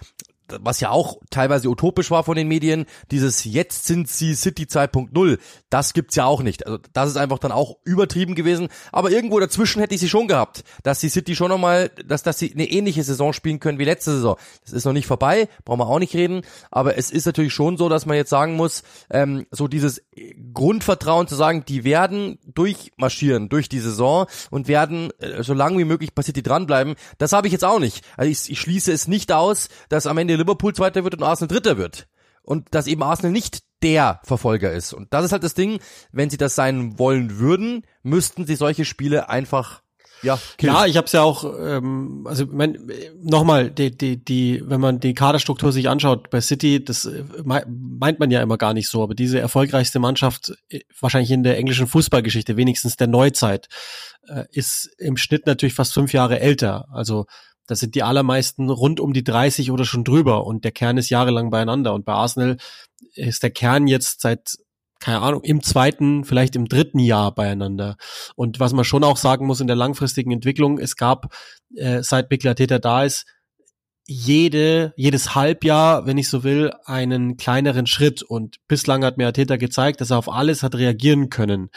was ja auch teilweise utopisch war von den Medien, dieses jetzt sind sie City 2.0, das gibt's ja auch nicht. Also das ist einfach dann auch übertrieben gewesen, aber irgendwo dazwischen hätte ich sie schon gehabt, dass die City schon nochmal, dass, dass sie eine ähnliche Saison spielen können wie letzte Saison. Das ist noch nicht vorbei, brauchen wir auch nicht reden, aber es ist natürlich schon so, dass man jetzt sagen muss, ähm, so dieses Grundvertrauen zu sagen, die werden durchmarschieren durch die Saison und werden äh, so lange wie möglich bei City dranbleiben, das habe ich jetzt auch nicht. Also ich, ich schließe es nicht aus, dass am Ende Liverpool Zweiter wird und Arsenal Dritter wird. Und dass eben Arsenal nicht der Verfolger ist. Und das ist halt das Ding, wenn sie das sein wollen würden, müssten sie solche Spiele einfach ja, killen. ja, ich habe es ja auch, ähm, also mein, nochmal, die, die, die, wenn man die Kaderstruktur sich anschaut bei City, das äh, meint man ja immer gar nicht so, aber diese erfolgreichste Mannschaft, äh, wahrscheinlich in der englischen Fußballgeschichte, wenigstens der Neuzeit, äh, ist im Schnitt natürlich fast fünf Jahre älter. Also das sind die allermeisten rund um die 30 oder schon drüber und der Kern ist jahrelang beieinander. Und bei Arsenal ist der Kern jetzt seit, keine Ahnung, im zweiten, vielleicht im dritten Jahr beieinander. Und was man schon auch sagen muss in der langfristigen Entwicklung, es gab, äh, seit Miklateta da ist, jede, jedes Halbjahr, wenn ich so will, einen kleineren Schritt. Und bislang hat mir Arteta gezeigt, dass er auf alles hat reagieren können.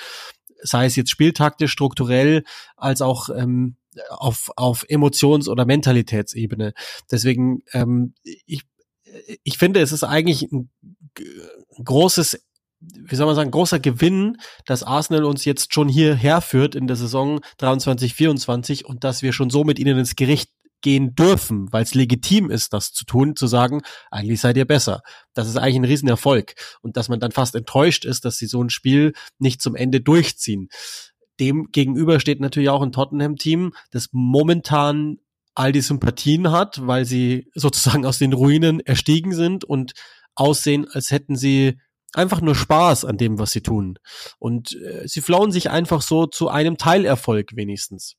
Sei es jetzt spieltaktisch, strukturell, als auch ähm, auf, auf Emotions- oder Mentalitätsebene. Deswegen, ähm, ich, ich finde, es ist eigentlich ein großes wie soll man sagen, großer Gewinn, dass Arsenal uns jetzt schon hierher führt in der Saison 23, 24 und dass wir schon so mit ihnen ins Gericht gehen dürfen, weil es legitim ist, das zu tun, zu sagen, eigentlich seid ihr besser. Das ist eigentlich ein Riesenerfolg. Und dass man dann fast enttäuscht ist, dass sie so ein Spiel nicht zum Ende durchziehen dem gegenüber steht natürlich auch ein Tottenham-Team, das momentan all die Sympathien hat, weil sie sozusagen aus den Ruinen erstiegen sind und aussehen, als hätten sie einfach nur Spaß an dem, was sie tun. Und äh, sie flowen sich einfach so zu einem Teilerfolg wenigstens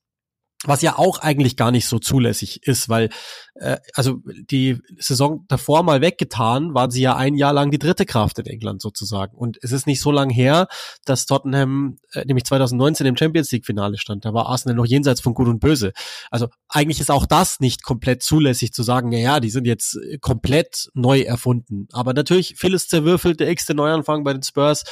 was ja auch eigentlich gar nicht so zulässig ist, weil äh, also die Saison davor mal weggetan, waren sie ja ein Jahr lang die dritte Kraft in England sozusagen. Und es ist nicht so lang her, dass Tottenham äh, nämlich 2019 im Champions League Finale stand. Da war Arsenal noch jenseits von Gut und Böse. Also eigentlich ist auch das nicht komplett zulässig zu sagen, ja, die sind jetzt komplett neu erfunden. Aber natürlich vieles zerwürfelt, der x-te Neuanfang bei den Spurs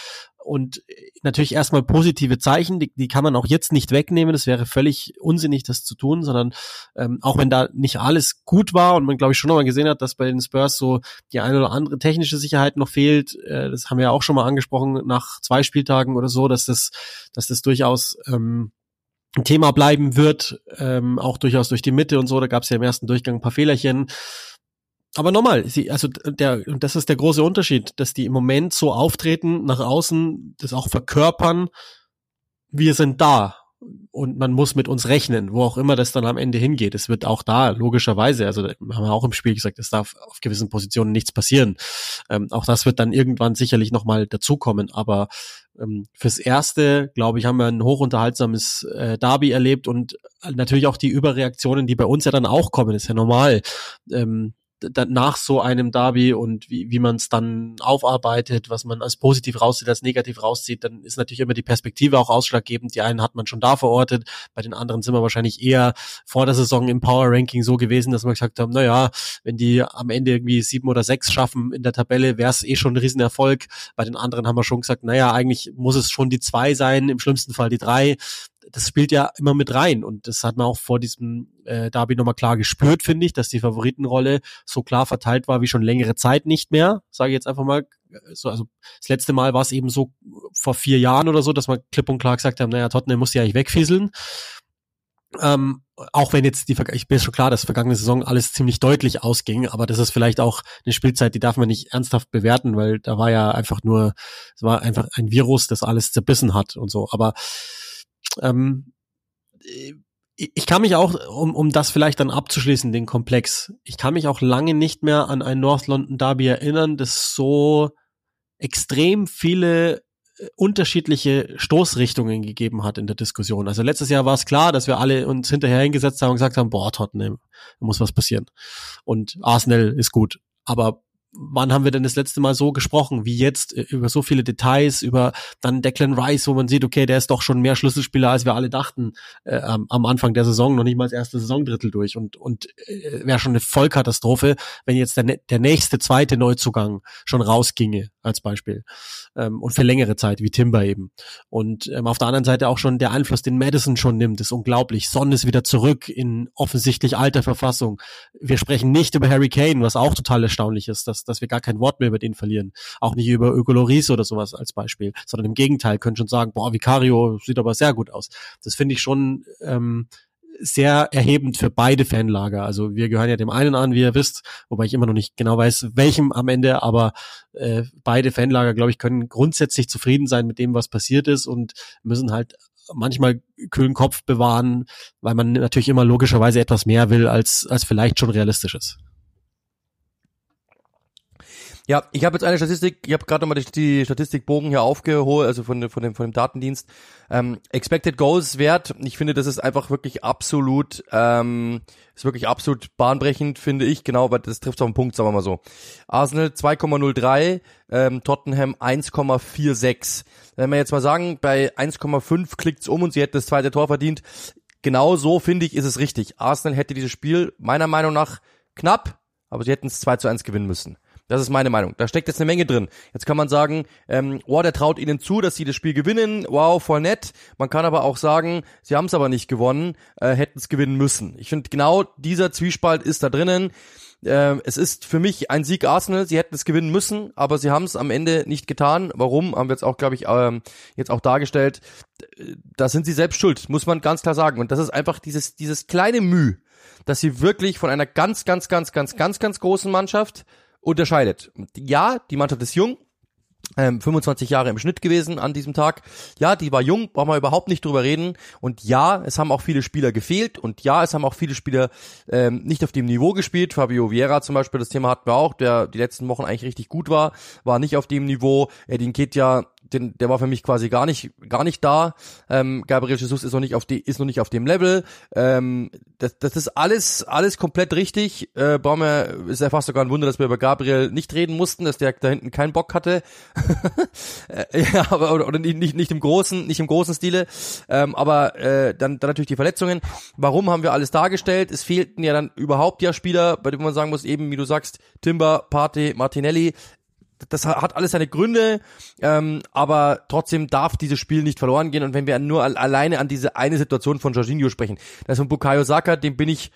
und natürlich erstmal positive Zeichen, die, die kann man auch jetzt nicht wegnehmen. Das wäre völlig unsinnig, das zu tun, sondern ähm, auch wenn da nicht alles gut war und man, glaube ich, schon nochmal gesehen hat, dass bei den Spurs so die eine oder andere technische Sicherheit noch fehlt, äh, das haben wir ja auch schon mal angesprochen nach zwei Spieltagen oder so, dass das, dass das durchaus ähm, ein Thema bleiben wird, ähm, auch durchaus durch die Mitte und so. Da gab es ja im ersten Durchgang ein paar Fehlerchen aber nochmal, sie, also der, und das ist der große Unterschied, dass die im Moment so auftreten, nach außen, das auch verkörpern, wir sind da und man muss mit uns rechnen, wo auch immer das dann am Ende hingeht. Es wird auch da, logischerweise, also haben wir auch im Spiel gesagt, es darf auf gewissen Positionen nichts passieren. Ähm, auch das wird dann irgendwann sicherlich nochmal dazukommen. Aber ähm, fürs Erste, glaube ich, haben wir ein hochunterhaltsames äh, Derby erlebt und natürlich auch die Überreaktionen, die bei uns ja dann auch kommen, ist ja normal. Ähm, nach so einem Derby und wie, wie man es dann aufarbeitet, was man als positiv rauszieht, als negativ rauszieht, dann ist natürlich immer die Perspektive auch ausschlaggebend. Die einen hat man schon da verortet, bei den anderen sind wir wahrscheinlich eher vor der Saison im Power Ranking so gewesen, dass wir gesagt haben, na ja, wenn die am Ende irgendwie sieben oder sechs schaffen in der Tabelle, wäre es eh schon ein Riesenerfolg. Bei den anderen haben wir schon gesagt, naja, eigentlich muss es schon die zwei sein, im schlimmsten Fall die drei das spielt ja immer mit rein und das hat man auch vor diesem äh, Derby nochmal klar gespürt, finde ich, dass die Favoritenrolle so klar verteilt war wie schon längere Zeit nicht mehr, sage ich jetzt einfach mal. So, also das letzte Mal war es eben so vor vier Jahren oder so, dass man klipp und klar gesagt haben, naja, Tottenham muss ja eigentlich wegfieseln. Ähm, auch wenn jetzt die, ich bin schon klar, dass vergangene Saison alles ziemlich deutlich ausging, aber das ist vielleicht auch eine Spielzeit, die darf man nicht ernsthaft bewerten, weil da war ja einfach nur, es war einfach ein Virus, das alles zerbissen hat und so. Aber ähm, ich kann mich auch, um, um das vielleicht dann abzuschließen, den Komplex, ich kann mich auch lange nicht mehr an ein North London Derby erinnern, das so extrem viele äh, unterschiedliche Stoßrichtungen gegeben hat in der Diskussion. Also letztes Jahr war es klar, dass wir alle uns hinterher hingesetzt haben und gesagt haben, boah, Tottenham, da muss was passieren. Und Arsenal ist gut. Aber wann haben wir denn das letzte Mal so gesprochen, wie jetzt, über so viele Details, über dann Declan Rice, wo man sieht, okay, der ist doch schon mehr Schlüsselspieler, als wir alle dachten, äh, am Anfang der Saison, noch nicht mal das erste Saisondrittel durch und, und äh, wäre schon eine Vollkatastrophe, wenn jetzt der, der nächste zweite Neuzugang schon rausginge, als Beispiel. Ähm, und für längere Zeit, wie Timber eben. Und ähm, auf der anderen Seite auch schon der Einfluss, den Madison schon nimmt, ist unglaublich. Son ist wieder zurück in offensichtlich alter Verfassung. Wir sprechen nicht über Harry Kane, was auch total erstaunlich ist, dass dass, dass wir gar kein Wort mehr über den verlieren. Auch nicht über Öko Loris oder sowas als Beispiel, sondern im Gegenteil, können schon sagen, boah, Vicario sieht aber sehr gut aus. Das finde ich schon ähm, sehr erhebend für beide Fanlager. Also wir gehören ja dem einen an, wie ihr wisst, wobei ich immer noch nicht genau weiß, welchem am Ende, aber äh, beide Fanlager, glaube ich, können grundsätzlich zufrieden sein mit dem, was passiert ist und müssen halt manchmal kühlen Kopf bewahren, weil man natürlich immer logischerweise etwas mehr will, als, als vielleicht schon realistisch ist. Ja, ich habe jetzt eine Statistik, ich habe gerade nochmal die, Statistikbogen hier aufgeholt, also von, von, dem, von dem Datendienst. Ähm, Expected Goals Wert, ich finde, das ist einfach wirklich absolut, ähm, ist wirklich absolut bahnbrechend, finde ich, genau, weil das trifft auf den Punkt, sagen wir mal so. Arsenal 2,03, ähm, Tottenham 1,46. Wenn wir jetzt mal sagen, bei 1,5 klickt's um und sie hätten das zweite Tor verdient, genau so finde ich, ist es richtig. Arsenal hätte dieses Spiel meiner Meinung nach knapp, aber sie hätten es 2 zu 1 gewinnen müssen. Das ist meine Meinung. Da steckt jetzt eine Menge drin. Jetzt kann man sagen, ähm, oh, der traut ihnen zu, dass sie das Spiel gewinnen. Wow, voll nett. Man kann aber auch sagen, sie haben es aber nicht gewonnen, äh, hätten es gewinnen müssen. Ich finde, genau dieser Zwiespalt ist da drinnen. Äh, es ist für mich ein Sieg Arsenal. Sie hätten es gewinnen müssen, aber sie haben es am Ende nicht getan. Warum? Haben wir jetzt auch, glaube ich, ähm, jetzt auch dargestellt. Da sind sie selbst schuld, muss man ganz klar sagen. Und das ist einfach dieses, dieses kleine Mühe, dass sie wirklich von einer ganz, ganz, ganz, ganz, ganz, ganz großen Mannschaft unterscheidet. Ja, die Mannschaft ist jung, ähm, 25 Jahre im Schnitt gewesen an diesem Tag. Ja, die war jung, brauchen wir überhaupt nicht drüber reden. Und ja, es haben auch viele Spieler gefehlt. Und ja, es haben auch viele Spieler ähm, nicht auf dem Niveau gespielt. Fabio Vieira zum Beispiel, das Thema hatten wir auch, der die letzten Wochen eigentlich richtig gut war, war nicht auf dem Niveau. Edin Ketja den, der war für mich quasi gar nicht, gar nicht da. Ähm, Gabriel Jesus ist noch nicht auf die, ist noch nicht auf dem Level. Ähm, das, das ist alles, alles komplett richtig. Äh, Baumer ist ja fast sogar ein Wunder, dass wir über Gabriel nicht reden mussten, dass der da hinten keinen Bock hatte. äh, ja, aber oder, oder nicht, nicht, im großen, nicht im großen Stile. Ähm, aber äh, dann, dann natürlich die Verletzungen. Warum haben wir alles dargestellt? Es fehlten ja dann überhaupt ja Spieler, bei denen man sagen muss, eben wie du sagst, Timber, Pate, Martinelli das hat alles seine Gründe, ähm, aber trotzdem darf dieses Spiel nicht verloren gehen. Und wenn wir nur alleine an diese eine Situation von Jorginho sprechen, das von Bukayo Saka, dem bin ich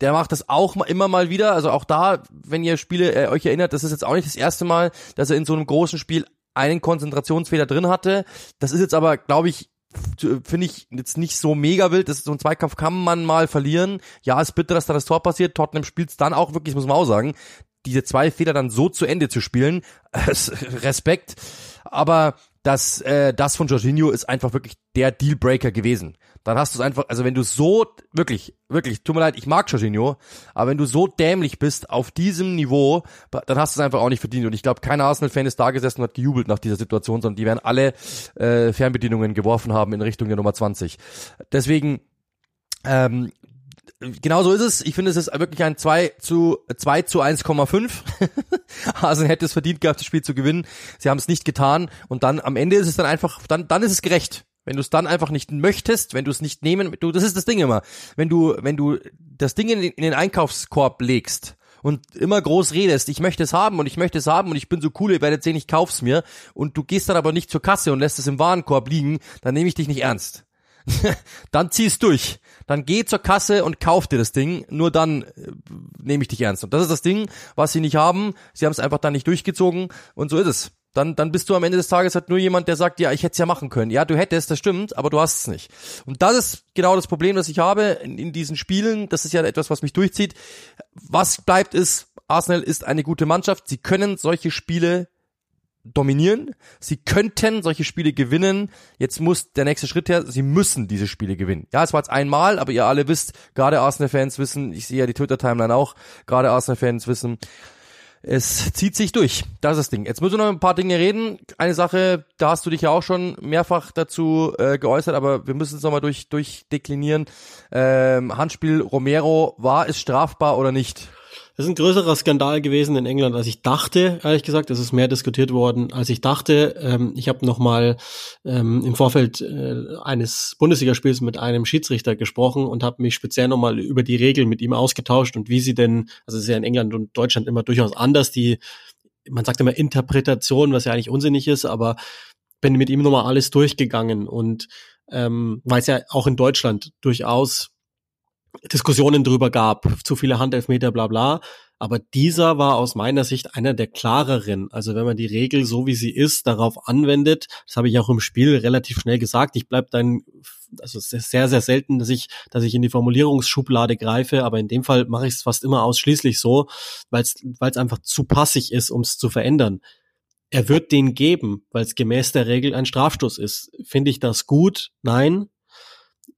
der macht das auch immer mal wieder. Also auch da, wenn ihr Spiele äh, euch erinnert, das ist jetzt auch nicht das erste Mal, dass er in so einem großen Spiel einen Konzentrationsfehler drin hatte. Das ist jetzt aber, glaube ich, finde ich jetzt nicht so mega wild. Das ist so ein Zweikampf kann man mal verlieren. Ja, ist bitter, dass da das Tor passiert. Tottenham spielt es dann auch wirklich, muss man auch sagen diese zwei Fehler dann so zu Ende zu spielen, Respekt. Aber das, äh, das von Jorginho ist einfach wirklich der Dealbreaker gewesen. Dann hast du es einfach, also wenn du so, wirklich, wirklich, tut mir leid, ich mag Jorginho, aber wenn du so dämlich bist auf diesem Niveau, dann hast du es einfach auch nicht verdient. Und ich glaube, kein Arsenal-Fan ist da gesessen und hat gejubelt nach dieser Situation, sondern die werden alle äh, Fernbedienungen geworfen haben in Richtung der Nummer 20. Deswegen, ähm, genau so ist es. Ich finde, es ist wirklich ein 2 zu 2 zu 1,5. Arsenal hätte es verdient gehabt, das Spiel zu gewinnen. Sie haben es nicht getan und dann am Ende ist es dann einfach, dann, dann ist es gerecht. Wenn du es dann einfach nicht möchtest, wenn du es nicht nehmen, du, das ist das Ding immer. Wenn du, wenn du das Ding in den, in den Einkaufskorb legst und immer groß redest, ich möchte es haben und ich möchte es haben und ich bin so cool, ihr werdet sehen, ich kauf's mir und du gehst dann aber nicht zur Kasse und lässt es im Warenkorb liegen, dann nehme ich dich nicht ernst. dann zieh's durch. Dann geh zur Kasse und kauf dir das Ding. Nur dann äh, nehme ich dich ernst. Und das ist das Ding, was sie nicht haben. Sie haben es einfach dann nicht durchgezogen. Und so ist es. Dann, dann bist du am Ende des Tages halt nur jemand, der sagt, ja, ich hätte es ja machen können. Ja, du hättest, das stimmt, aber du hast es nicht. Und das ist genau das Problem, das ich habe in, in diesen Spielen. Das ist ja etwas, was mich durchzieht. Was bleibt ist, Arsenal ist eine gute Mannschaft. Sie können solche Spiele dominieren. Sie könnten solche Spiele gewinnen. Jetzt muss der nächste Schritt her. Sie müssen diese Spiele gewinnen. Ja, es war jetzt einmal, aber ihr alle wisst, gerade Arsenal-Fans wissen, ich sehe ja die Twitter-Timeline auch, gerade Arsenal-Fans wissen, es zieht sich durch. Das ist das Ding. Jetzt müssen wir noch ein paar Dinge reden. Eine Sache, da hast du dich ja auch schon mehrfach dazu äh, geäußert, aber wir müssen es nochmal durch, durchdeklinieren. Ähm, Handspiel Romero, war es strafbar oder nicht? Das ist ein größerer Skandal gewesen in England, als ich dachte, ehrlich gesagt. Es ist mehr diskutiert worden, als ich dachte. Ähm, ich habe nochmal ähm, im Vorfeld äh, eines Bundesligaspiels mit einem Schiedsrichter gesprochen und habe mich speziell nochmal über die Regeln mit ihm ausgetauscht und wie sie denn, also es ist ja in England und Deutschland immer durchaus anders, die, man sagt immer Interpretation, was ja eigentlich unsinnig ist, aber bin mit ihm nochmal alles durchgegangen und ähm, weil es ja auch in Deutschland durchaus Diskussionen drüber gab, zu viele Handelfmeter, bla bla. Aber dieser war aus meiner Sicht einer der klareren. Also wenn man die Regel so wie sie ist darauf anwendet, das habe ich auch im Spiel relativ schnell gesagt. Ich bleib dann, also es sehr, sehr selten, dass ich, dass ich in die Formulierungsschublade greife, aber in dem Fall mache ich es fast immer ausschließlich so, weil es einfach zu passig ist, um es zu verändern. Er wird den geben, weil es gemäß der Regel ein Strafstoß ist. Finde ich das gut? Nein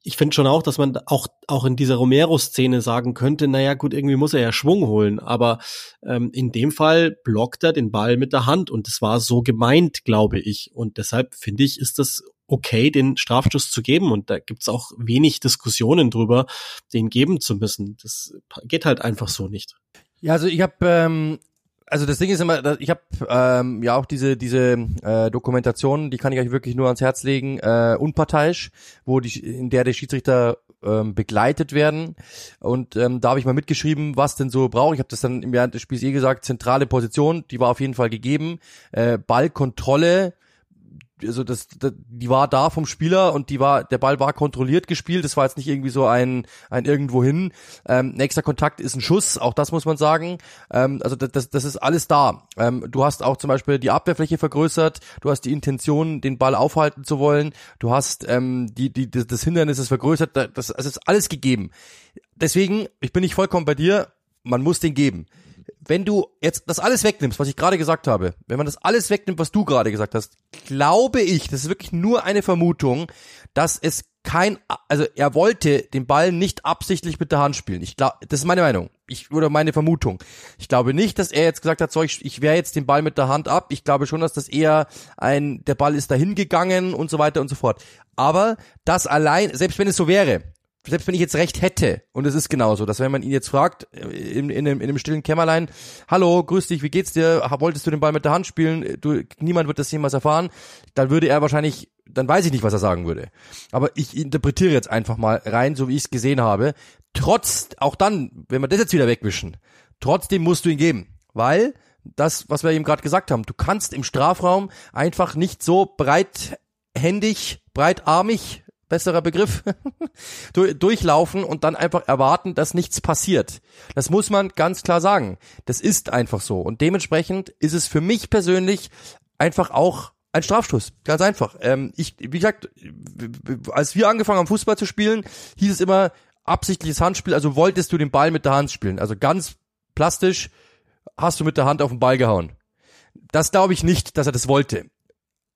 ich finde schon auch, dass man auch, auch in dieser Romero-Szene sagen könnte, naja gut, irgendwie muss er ja Schwung holen, aber ähm, in dem Fall blockt er den Ball mit der Hand und das war so gemeint, glaube ich. Und deshalb finde ich, ist das okay, den Strafstoß zu geben und da gibt's auch wenig Diskussionen drüber, den geben zu müssen. Das geht halt einfach so nicht. Ja, also ich habe ähm, also das Ding ist immer, ich habe ähm, ja auch diese diese äh, Dokumentation, die kann ich euch wirklich nur ans Herz legen, äh, unparteiisch, wo die in der der Schiedsrichter ähm, begleitet werden und ähm, da habe ich mal mitgeschrieben, was denn so braucht. Ich habe das dann im während des Spiels eh gesagt, zentrale Position, die war auf jeden Fall gegeben, äh, Ballkontrolle also das, das, die war da vom Spieler und die war, der Ball war kontrolliert gespielt. Das war jetzt nicht irgendwie so ein, ein irgendwohin. Ähm, nächster Kontakt ist ein Schuss, auch das muss man sagen. Ähm, also das, das, das ist alles da. Ähm, du hast auch zum Beispiel die Abwehrfläche vergrößert. Du hast die Intention, den Ball aufhalten zu wollen. Du hast ähm, die, die, das, das Hindernis ist vergrößert. Das, das ist alles gegeben. Deswegen, ich bin nicht vollkommen bei dir. Man muss den geben wenn du jetzt das alles wegnimmst, was ich gerade gesagt habe, wenn man das alles wegnimmt, was du gerade gesagt hast, glaube ich, das ist wirklich nur eine Vermutung, dass es kein, also er wollte den Ball nicht absichtlich mit der Hand spielen. Ich glaube, das ist meine Meinung. Ich oder meine Vermutung. Ich glaube nicht, dass er jetzt gesagt hat, so ich, ich wehre jetzt den Ball mit der Hand ab. Ich glaube schon, dass das eher ein, der Ball ist dahin gegangen und so weiter und so fort. Aber das allein, selbst wenn es so wäre, selbst wenn ich jetzt recht hätte, und es ist genauso, dass wenn man ihn jetzt fragt, äh, in, in, einem, in einem stillen Kämmerlein, hallo, grüß dich, wie geht's dir, wolltest du den Ball mit der Hand spielen, du, niemand wird das jemals erfahren, dann würde er wahrscheinlich, dann weiß ich nicht, was er sagen würde. Aber ich interpretiere jetzt einfach mal rein, so wie ich es gesehen habe, trotz, auch dann, wenn wir das jetzt wieder wegwischen, trotzdem musst du ihn geben, weil das, was wir eben gerade gesagt haben, du kannst im Strafraum einfach nicht so breithändig, breitarmig besserer Begriff, durchlaufen und dann einfach erwarten, dass nichts passiert. Das muss man ganz klar sagen. Das ist einfach so. Und dementsprechend ist es für mich persönlich einfach auch ein Strafstoß. Ganz einfach. Ähm, ich, wie gesagt, als wir angefangen haben, Fußball zu spielen, hieß es immer absichtliches Handspiel, also wolltest du den Ball mit der Hand spielen. Also ganz plastisch hast du mit der Hand auf den Ball gehauen. Das glaube ich nicht, dass er das wollte.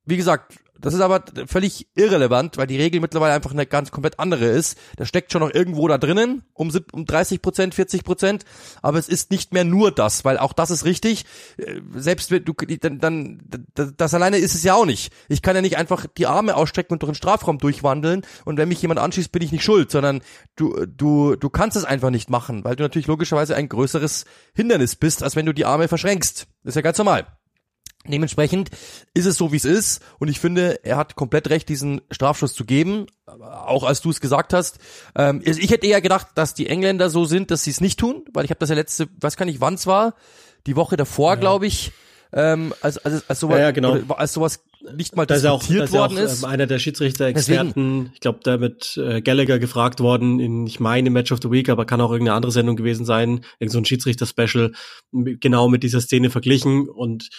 Wie gesagt, das ist aber völlig irrelevant, weil die Regel mittlerweile einfach eine ganz komplett andere ist. Da steckt schon noch irgendwo da drinnen, um, um 30 Prozent, 40 Prozent, aber es ist nicht mehr nur das, weil auch das ist richtig. Äh, selbst wenn du, dann, dann, das alleine ist es ja auch nicht. Ich kann ja nicht einfach die Arme ausstrecken und durch den Strafraum durchwandeln und wenn mich jemand anschießt, bin ich nicht schuld, sondern du, du, du kannst es einfach nicht machen, weil du natürlich logischerweise ein größeres Hindernis bist, als wenn du die Arme verschränkst. Das ist ja ganz normal. Dementsprechend ist es so, wie es ist. Und ich finde, er hat komplett recht, diesen Strafschuss zu geben. Auch als du es gesagt hast. Ähm, ich hätte eher gedacht, dass die Engländer so sind, dass sie es nicht tun, weil ich habe das ja letzte, weiß gar nicht, wann es war, die Woche davor, ja. glaube ich, ähm, als, als, als sowas, ja, ja, genau. als sowas nicht mal das diskutiert ist auch, worden ist. Auch, ähm, einer der Schiedsrichter-Experten, ich glaube, da mit äh, Gallagher gefragt worden in, ich meine, Match of the Week, aber kann auch irgendeine andere Sendung gewesen sein, irgend so ein Schiedsrichter-Special, genau mit dieser Szene verglichen und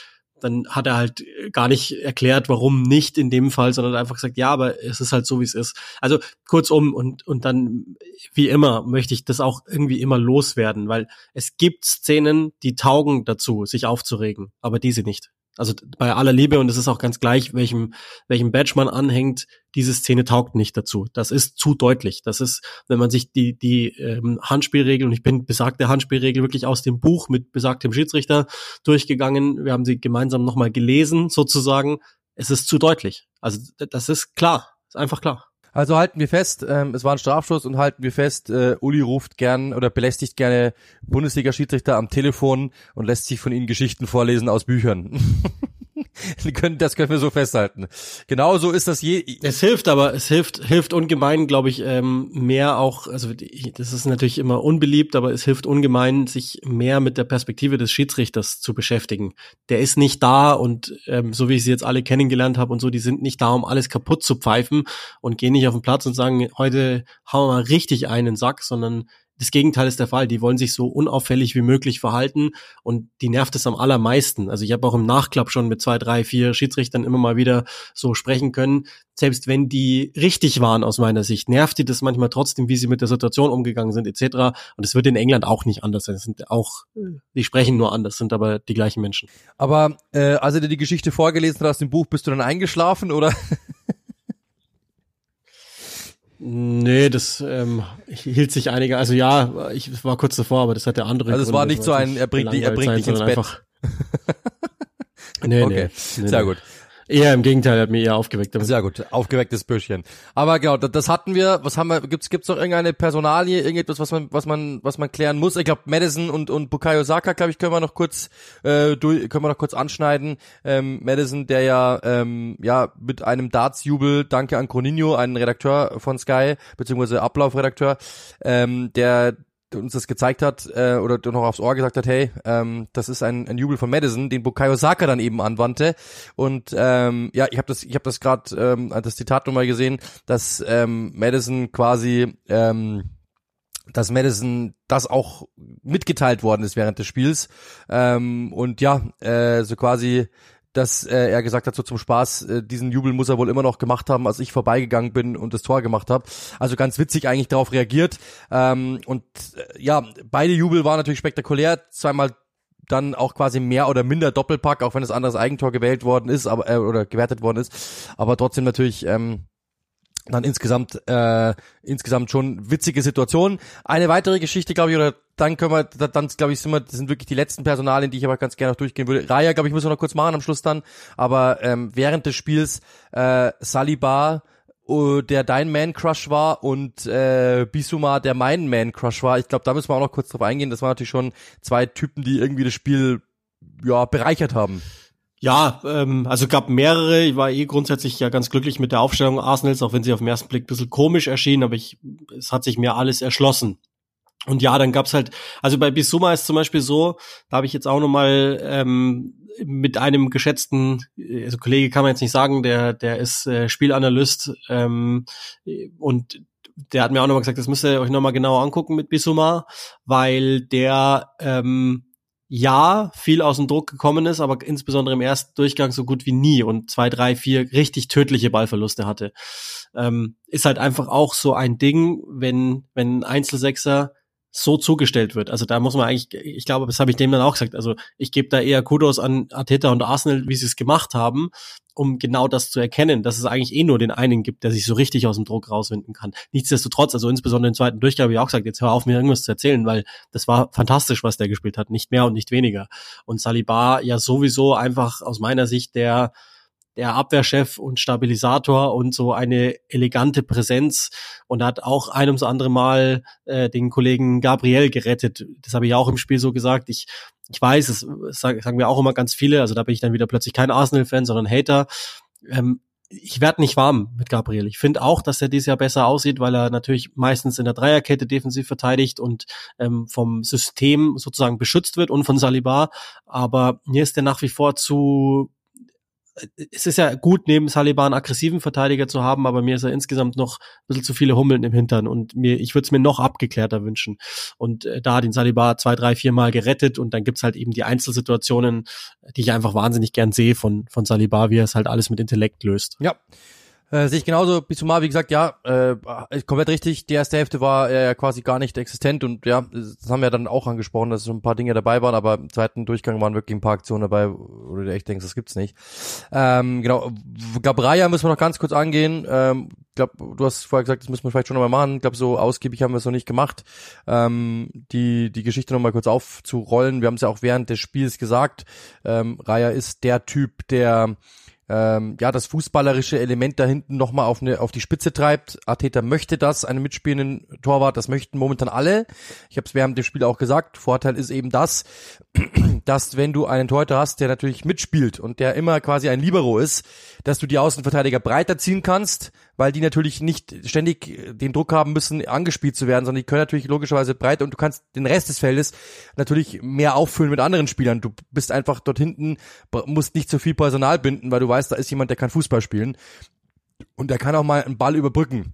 dann hat er halt gar nicht erklärt, warum nicht in dem Fall, sondern einfach gesagt, ja, aber es ist halt so, wie es ist. Also kurzum und, und dann, wie immer, möchte ich das auch irgendwie immer loswerden, weil es gibt Szenen, die taugen dazu, sich aufzuregen, aber diese nicht. Also bei aller Liebe, und es ist auch ganz gleich, welchem, welchem Badge man anhängt, diese Szene taugt nicht dazu. Das ist zu deutlich. Das ist, wenn man sich die, die ähm, Handspielregel, und ich bin besagte Handspielregel wirklich aus dem Buch mit besagtem Schiedsrichter durchgegangen. Wir haben sie gemeinsam nochmal gelesen, sozusagen. Es ist zu deutlich. Also das ist klar. Ist einfach klar. Also halten wir fest, ähm, es war ein Strafschuss und halten wir fest, äh, Uli ruft gern oder belästigt gerne Bundesliga-Schiedsrichter am Telefon und lässt sich von ihnen Geschichten vorlesen aus Büchern. das können wir so festhalten. Genau so ist das je. Es hilft aber, es hilft, hilft ungemein, glaube ich, ähm, mehr auch, also das ist natürlich immer unbeliebt, aber es hilft ungemein, sich mehr mit der Perspektive des Schiedsrichters zu beschäftigen. Der ist nicht da und ähm, so wie ich sie jetzt alle kennengelernt habe und so, die sind nicht da, um alles kaputt zu pfeifen und gehen nicht auf den Platz und sagen, heute hauen wir mal richtig einen Sack, sondern das Gegenteil ist der Fall. Die wollen sich so unauffällig wie möglich verhalten und die nervt es am allermeisten. Also ich habe auch im Nachklapp schon mit zwei, drei, vier Schiedsrichtern immer mal wieder so sprechen können. Selbst wenn die richtig waren aus meiner Sicht, nervt die das manchmal trotzdem, wie sie mit der Situation umgegangen sind etc. Und es wird in England auch nicht anders sein. Es sind auch, die sprechen nur anders, sind aber die gleichen Menschen. Aber äh, als er dir die Geschichte vorgelesen aus dem Buch, bist du dann eingeschlafen oder? Nee, das ähm, hielt sich einige, also ja, ich war kurz davor, aber das hat der andere. Also es war nicht so ein, er bringt dich, er bringt dich ins Bett. Einfach, nee, okay. nee, Sehr nee. gut. Eher im Gegenteil, hat mir eher aufgeweckt. Sehr gut, aufgewecktes Bürschchen. Aber genau, das hatten wir. Was haben wir? Gibt's gibt's noch irgendeine Personalie, irgendetwas, was man was man was man klären muss? Ich glaube, Madison und und Bukayo Saka, glaube ich, können wir noch kurz äh, durch, können wir noch kurz anschneiden. Ähm, Madison, der ja ähm, ja mit einem Darts-Jubel, danke an Croninho, einen Redakteur von Sky beziehungsweise Ablaufredakteur, ähm, der uns das gezeigt hat äh, oder noch aufs Ohr gesagt hat, hey, ähm, das ist ein, ein Jubel von Madison, den Bukayo Saka dann eben anwandte. Und ähm, ja, ich habe das, ich habe das gerade ähm, das Zitat nochmal gesehen, dass ähm, Madison quasi ähm, dass Madison das auch mitgeteilt worden ist während des Spiels ähm, und ja äh, so quasi dass äh, er gesagt hat, so zum Spaß, äh, diesen Jubel muss er wohl immer noch gemacht haben, als ich vorbeigegangen bin und das Tor gemacht habe. Also ganz witzig eigentlich darauf reagiert. Ähm, und äh, ja, beide Jubel waren natürlich spektakulär. Zweimal dann auch quasi mehr oder minder Doppelpack, auch wenn das anderes Eigentor gewählt worden ist, aber äh, oder gewertet worden ist, aber trotzdem natürlich ähm, dann insgesamt äh, insgesamt schon witzige Situation. Eine weitere Geschichte, glaube ich, oder dann können wir, dann glaube ich, sind wir, das sind wirklich die letzten Personalien, die ich aber ganz gerne noch durchgehen würde. Raya, glaube ich, müssen wir noch kurz machen am Schluss dann. Aber ähm, während des Spiels äh, Saliba uh, der dein Man-Crush war und äh, Bisuma, der mein Man-Crush war. Ich glaube, da müssen wir auch noch kurz drauf eingehen. Das waren natürlich schon zwei Typen, die irgendwie das Spiel ja bereichert haben. Ja, ähm, also gab mehrere. Ich war eh grundsätzlich ja ganz glücklich mit der Aufstellung Arsenals, auch wenn sie auf den ersten Blick ein bisschen komisch erschien, aber ich, es hat sich mir alles erschlossen. Und ja, dann gab's halt, also bei Bisuma ist zum Beispiel so, da habe ich jetzt auch nochmal ähm, mit einem geschätzten, also Kollege kann man jetzt nicht sagen, der, der ist äh, Spielanalyst ähm, und der hat mir auch nochmal gesagt, das müsst ihr euch nochmal genauer angucken mit Bisuma, weil der ähm, ja viel aus dem Druck gekommen ist, aber insbesondere im ersten Durchgang so gut wie nie und zwei, drei, vier richtig tödliche Ballverluste hatte. Ähm, ist halt einfach auch so ein Ding, wenn, wenn ein Einzelsechser so zugestellt wird. Also da muss man eigentlich, ich glaube, das habe ich dem dann auch gesagt. Also ich gebe da eher Kudos an Arteta und Arsenal, wie sie es gemacht haben, um genau das zu erkennen, dass es eigentlich eh nur den einen gibt, der sich so richtig aus dem Druck rauswinden kann. Nichtsdestotrotz, also insbesondere im zweiten Durchgang habe ich auch gesagt, jetzt hör auf, mir irgendwas zu erzählen, weil das war fantastisch, was der gespielt hat, nicht mehr und nicht weniger. Und Saliba ja sowieso einfach aus meiner Sicht der der Abwehrchef und Stabilisator und so eine elegante Präsenz und hat auch ein ums andere Mal äh, den Kollegen Gabriel gerettet. Das habe ich auch im Spiel so gesagt. Ich, ich weiß, es sagen wir auch immer ganz viele, also da bin ich dann wieder plötzlich kein Arsenal-Fan, sondern Hater. Ähm, ich werde nicht warm mit Gabriel. Ich finde auch, dass er dieses Jahr besser aussieht, weil er natürlich meistens in der Dreierkette defensiv verteidigt und ähm, vom System sozusagen beschützt wird und von Saliba. Aber mir ist er nach wie vor zu es ist ja gut, neben Saliba einen aggressiven Verteidiger zu haben, aber mir ist er insgesamt noch ein bisschen zu viele Hummeln im Hintern und mir, ich würde es mir noch abgeklärter wünschen. Und äh, da hat ihn Saliba zwei, drei, vier Mal gerettet und dann gibt's halt eben die Einzelsituationen, die ich einfach wahnsinnig gern sehe von, von Saliba, wie er es halt alles mit Intellekt löst. Ja, äh, sehe ich genauso. Bisumar, wie gesagt, ja, äh, komplett richtig. Die erste Hälfte war äh, quasi gar nicht existent und ja, das haben wir dann auch angesprochen, dass so ein paar Dinge dabei waren, aber im zweiten Durchgang waren wirklich ein paar Aktionen dabei, wo du dir echt denkst, das gibt's nicht. Ähm, genau, Gabraya müssen wir noch ganz kurz angehen. Ähm, glaube, du hast vorher gesagt, das müssen wir vielleicht schon nochmal machen. Ich glaube, so ausgiebig haben wir es noch nicht gemacht, ähm, die, die Geschichte nochmal kurz aufzurollen. Wir haben es ja auch während des Spiels gesagt. Ähm, Raya ist der Typ, der ähm, ja das fußballerische Element da hinten nochmal auf, eine, auf die Spitze treibt. Arteta möchte das, einen mitspielenden Torwart, das möchten momentan alle. Ich habe es während dem Spiel auch gesagt, Vorteil ist eben das, dass wenn du einen Torhüter hast, der natürlich mitspielt und der immer quasi ein Libero ist, dass du die Außenverteidiger breiter ziehen kannst, weil die natürlich nicht ständig den Druck haben müssen, angespielt zu werden, sondern die können natürlich logischerweise breiter und du kannst den Rest des Feldes natürlich mehr auffüllen mit anderen Spielern. Du bist einfach dort hinten, musst nicht so viel Personal binden, weil du weißt, da ist jemand, der kann Fußball spielen und der kann auch mal einen Ball überbrücken.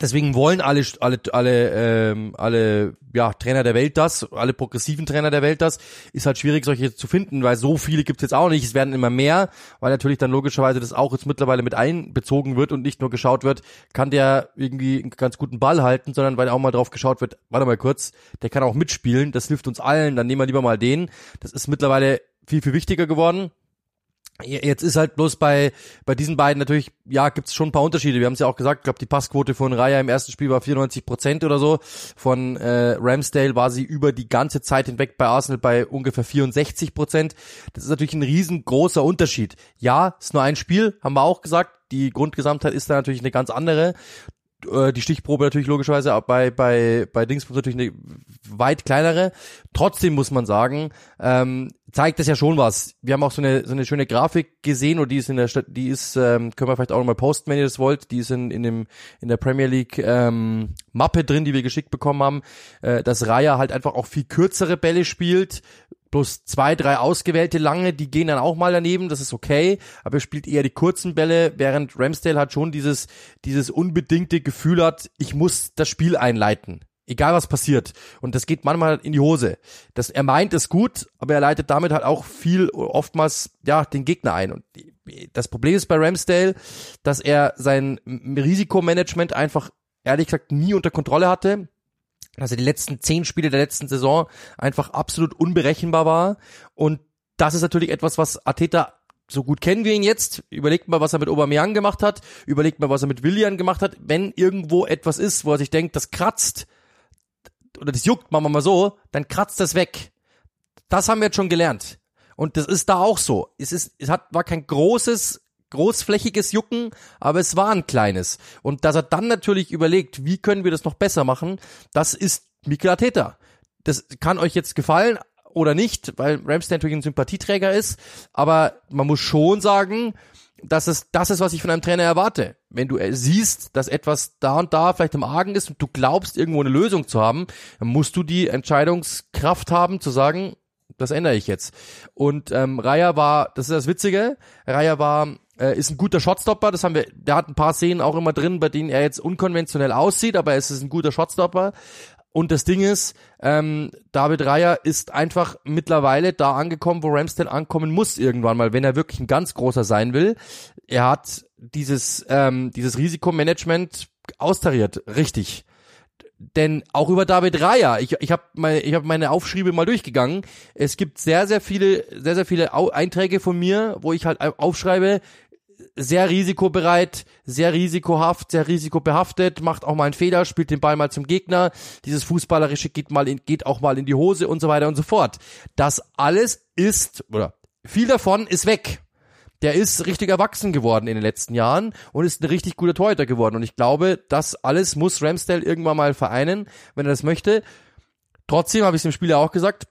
Deswegen wollen alle, alle, alle, ähm, alle ja, Trainer der Welt das, alle progressiven Trainer der Welt das. Ist halt schwierig, solche zu finden, weil so viele gibt's jetzt auch nicht. Es werden immer mehr, weil natürlich dann logischerweise das auch jetzt mittlerweile mit einbezogen wird und nicht nur geschaut wird, kann der irgendwie einen ganz guten Ball halten, sondern weil auch mal drauf geschaut wird, warte mal kurz, der kann auch mitspielen, das hilft uns allen, dann nehmen wir lieber mal den. Das ist mittlerweile viel, viel wichtiger geworden. Jetzt ist halt bloß bei bei diesen beiden natürlich, ja, gibt's schon ein paar Unterschiede. Wir haben es ja auch gesagt, ich glaube, die Passquote von Raya im ersten Spiel war 94 Prozent oder so. Von äh, Ramsdale war sie über die ganze Zeit hinweg bei Arsenal bei ungefähr 64 Prozent. Das ist natürlich ein riesengroßer Unterschied. Ja, ist nur ein Spiel, haben wir auch gesagt. Die Grundgesamtheit ist da natürlich eine ganz andere äh, die Stichprobe natürlich logischerweise bei bei bei Dingsbums natürlich eine weit kleinere. Trotzdem muss man sagen, ähm, zeigt das ja schon was. Wir haben auch so eine so eine schöne Grafik gesehen und die ist in der Stadt, die ist ähm, können wir vielleicht auch nochmal posten, wenn ihr das wollt. Die ist in in dem in der Premier League ähm, Mappe drin, die wir geschickt bekommen haben, äh, dass Raya halt einfach auch viel kürzere Bälle spielt, plus zwei, drei ausgewählte lange, die gehen dann auch mal daneben, das ist okay, aber er spielt eher die kurzen Bälle, während Ramsdale hat schon dieses, dieses unbedingte Gefühl hat, ich muss das Spiel einleiten. Egal was passiert. Und das geht manchmal in die Hose. Das, er meint es gut, aber er leitet damit halt auch viel, oftmals, ja, den Gegner ein. Und das Problem ist bei Ramsdale, dass er sein Risikomanagement einfach, ehrlich gesagt, nie unter Kontrolle hatte dass er die letzten zehn Spiele der letzten Saison einfach absolut unberechenbar war. Und das ist natürlich etwas, was Ateta so gut kennen wir ihn jetzt. Überlegt mal, was er mit Aubameyang gemacht hat. Überlegt mal, was er mit Willian gemacht hat. Wenn irgendwo etwas ist, wo er sich denkt, das kratzt oder das juckt, machen wir mal so, dann kratzt das weg. Das haben wir jetzt schon gelernt. Und das ist da auch so. Es ist, es hat, war kein großes, großflächiges Jucken, aber es war ein kleines. Und dass er dann natürlich überlegt, wie können wir das noch besser machen, das ist Mikel. Das kann euch jetzt gefallen, oder nicht, weil Ramsey natürlich ein Sympathieträger ist, aber man muss schon sagen, dass es das ist, was ich von einem Trainer erwarte. Wenn du siehst, dass etwas da und da vielleicht im Argen ist und du glaubst, irgendwo eine Lösung zu haben, dann musst du die Entscheidungskraft haben, zu sagen, das ändere ich jetzt. Und ähm, Raya war, das ist das Witzige, Raya war äh, ist ein guter Shotstopper, das haben wir, der hat ein paar Szenen auch immer drin, bei denen er jetzt unkonventionell aussieht, aber es ist ein guter Shotstopper. Und das Ding ist, ähm, David Raya ist einfach mittlerweile da angekommen, wo Ramsdale ankommen muss irgendwann mal, wenn er wirklich ein ganz großer sein will. Er hat dieses, ähm, dieses Risikomanagement austariert, richtig. Denn auch über David Raya, ich, ich habe meine, ich hab meine Aufschriebe mal durchgegangen. Es gibt sehr, sehr viele, sehr, sehr viele Einträge von mir, wo ich halt aufschreibe, sehr risikobereit, sehr risikohaft, sehr risikobehaftet, macht auch mal einen Fehler, spielt den Ball mal zum Gegner. Dieses Fußballerische geht mal in, geht auch mal in die Hose und so weiter und so fort. Das alles ist, oder viel davon ist weg. Der ist richtig erwachsen geworden in den letzten Jahren und ist ein richtig guter Torhüter geworden. Und ich glaube, das alles muss Ramsdale irgendwann mal vereinen, wenn er das möchte. Trotzdem habe ich es dem Spieler auch gesagt,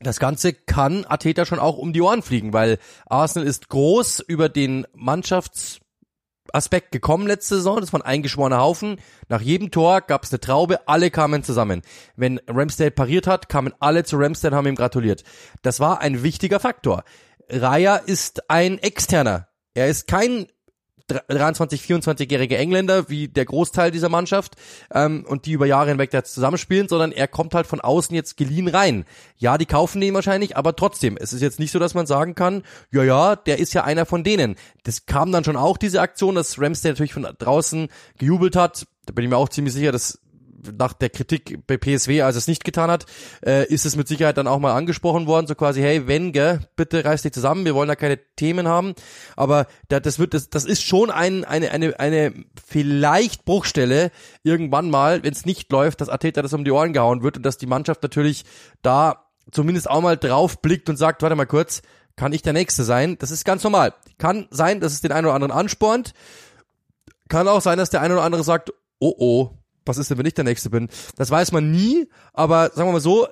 das Ganze kann Ateta schon auch um die Ohren fliegen, weil Arsenal ist groß über den Mannschaftsaspekt gekommen letzte Saison. Das war ein eingeschworener Haufen. Nach jedem Tor gab es eine Traube, alle kamen zusammen. Wenn Ramsdale pariert hat, kamen alle zu Ramsdale und haben ihm gratuliert. Das war ein wichtiger Faktor. Raya ist ein Externer. Er ist kein 23, 24-jährige Engländer wie der Großteil dieser Mannschaft ähm, und die über Jahre hinweg da zusammenspielen, sondern er kommt halt von außen jetzt geliehen rein. Ja, die kaufen den wahrscheinlich, aber trotzdem, es ist jetzt nicht so, dass man sagen kann, ja, ja, der ist ja einer von denen. Das kam dann schon auch, diese Aktion, dass Ramsey natürlich von draußen gejubelt hat. Da bin ich mir auch ziemlich sicher, dass nach der Kritik bei PSW, als es nicht getan hat, äh, ist es mit Sicherheit dann auch mal angesprochen worden, so quasi, hey, wenn, gell, bitte reiß dich zusammen, wir wollen da keine Themen haben. Aber da, das wird, das, das ist schon ein, eine, eine, eine vielleicht Bruchstelle irgendwann mal, wenn es nicht läuft, dass Ateta das um die Ohren gehauen wird und dass die Mannschaft natürlich da zumindest auch mal drauf blickt und sagt, warte mal kurz, kann ich der Nächste sein? Das ist ganz normal. Kann sein, dass es den einen oder anderen anspornt. Kann auch sein, dass der eine oder andere sagt, oh oh, was ist denn, wenn ich der Nächste bin? Das weiß man nie, aber sagen wir mal so,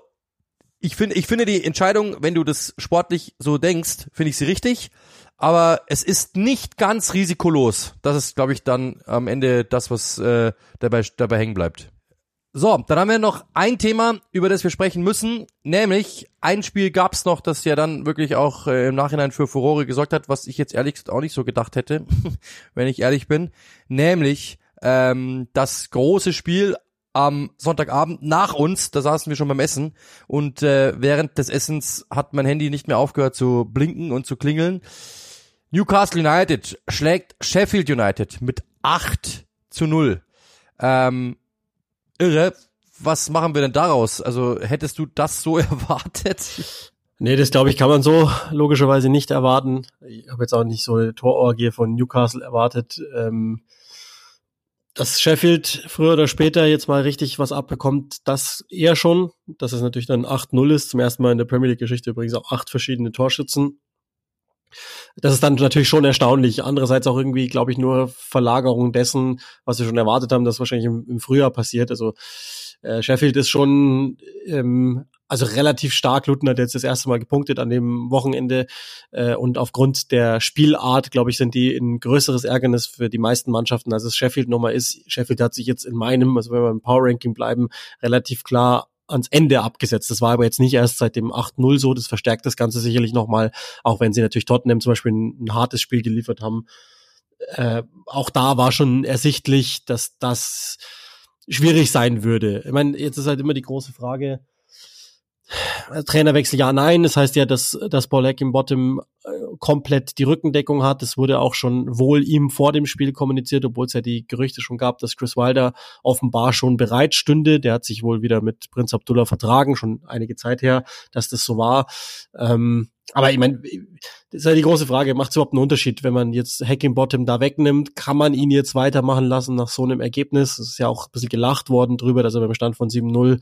ich finde, ich finde die Entscheidung, wenn du das sportlich so denkst, finde ich sie richtig. Aber es ist nicht ganz risikolos. Das ist, glaube ich, dann am Ende das, was äh, dabei, dabei hängen bleibt. So, dann haben wir noch ein Thema, über das wir sprechen müssen, nämlich ein Spiel gab's noch, das ja dann wirklich auch äh, im Nachhinein für Furore gesorgt hat, was ich jetzt ehrlich gesagt auch nicht so gedacht hätte, wenn ich ehrlich bin, nämlich ähm, das große Spiel am Sonntagabend nach uns, da saßen wir schon beim Essen und äh, während des Essens hat mein Handy nicht mehr aufgehört zu blinken und zu klingeln. Newcastle United schlägt Sheffield United mit 8 zu 0. Ähm, irre. Was machen wir denn daraus? Also hättest du das so erwartet? Nee, das glaube ich, kann man so logischerweise nicht erwarten. Ich habe jetzt auch nicht so eine Tororgie von Newcastle erwartet. Ähm, dass Sheffield früher oder später jetzt mal richtig was abbekommt, das eher schon. Dass es natürlich dann 8-0 ist, zum ersten Mal in der Premier League-Geschichte übrigens auch acht verschiedene Torschützen. Das ist dann natürlich schon erstaunlich. Andererseits auch irgendwie, glaube ich, nur Verlagerung dessen, was wir schon erwartet haben, das wahrscheinlich im, im Frühjahr passiert. Also äh, Sheffield ist schon ähm, also relativ stark. Luton hat jetzt das erste Mal gepunktet an dem Wochenende äh, und aufgrund der Spielart, glaube ich, sind die ein größeres Ärgernis für die meisten Mannschaften, als es Sheffield nochmal ist. Sheffield hat sich jetzt in meinem, also wenn wir im Power Ranking bleiben, relativ klar ans Ende abgesetzt. Das war aber jetzt nicht erst seit dem 8-0 so. Das verstärkt das Ganze sicherlich nochmal, auch wenn sie natürlich Tottenham zum Beispiel ein, ein hartes Spiel geliefert haben. Äh, auch da war schon ersichtlich, dass das schwierig sein würde. Ich meine, jetzt ist halt immer die große Frage, Trainerwechsel ja, nein. Das heißt ja, dass, dass Eck im Bottom äh, komplett die Rückendeckung hat. Das wurde auch schon wohl ihm vor dem Spiel kommuniziert, obwohl es ja die Gerüchte schon gab, dass Chris Wilder offenbar schon bereit stünde. Der hat sich wohl wieder mit Prinz Abdullah vertragen, schon einige Zeit her, dass das so war. Ähm, aber ich meine, das ist ja die große Frage, macht es überhaupt einen Unterschied, wenn man jetzt Hacking Bottom da wegnimmt? Kann man ihn jetzt weitermachen lassen nach so einem Ergebnis? Es ist ja auch ein bisschen gelacht worden drüber, dass er beim Stand von 7-0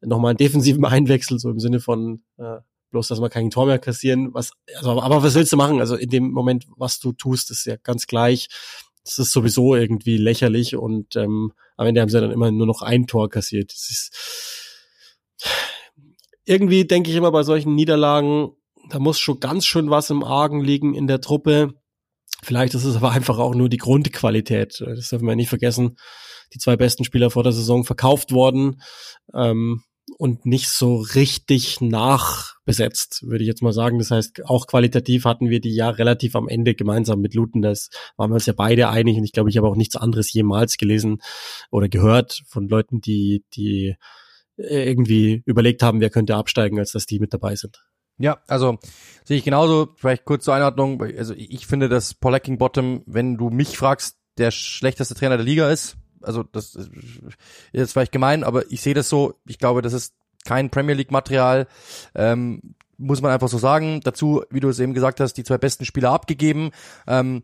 nochmal einen defensiven Einwechsel, so im Sinne von äh, bloß, dass wir kein Tor mehr kassieren. Was, also, aber was willst du machen? Also in dem Moment, was du tust, ist ja ganz gleich. Das ist sowieso irgendwie lächerlich und ähm, am Ende haben sie dann immer nur noch ein Tor kassiert. Das ist irgendwie denke ich immer bei solchen Niederlagen, da muss schon ganz schön was im Argen liegen in der Truppe. Vielleicht ist es aber einfach auch nur die Grundqualität. Das dürfen wir nicht vergessen. Die zwei besten Spieler vor der Saison verkauft worden ähm, und nicht so richtig nachbesetzt, würde ich jetzt mal sagen. Das heißt, auch qualitativ hatten wir die ja relativ am Ende gemeinsam mit Luton. Das waren wir uns ja beide einig und ich glaube, ich habe auch nichts anderes jemals gelesen oder gehört von Leuten, die, die irgendwie überlegt haben, wer könnte absteigen, als dass die mit dabei sind. Ja, also sehe ich genauso. Vielleicht kurz zur Einordnung. Also ich finde, dass Paul Bottom, wenn du mich fragst, der schlechteste Trainer der Liga ist. Also das ist jetzt vielleicht gemein, aber ich sehe das so. Ich glaube, das ist kein Premier League Material. Ähm, muss man einfach so sagen. Dazu, wie du es eben gesagt hast, die zwei besten Spieler abgegeben. Ähm,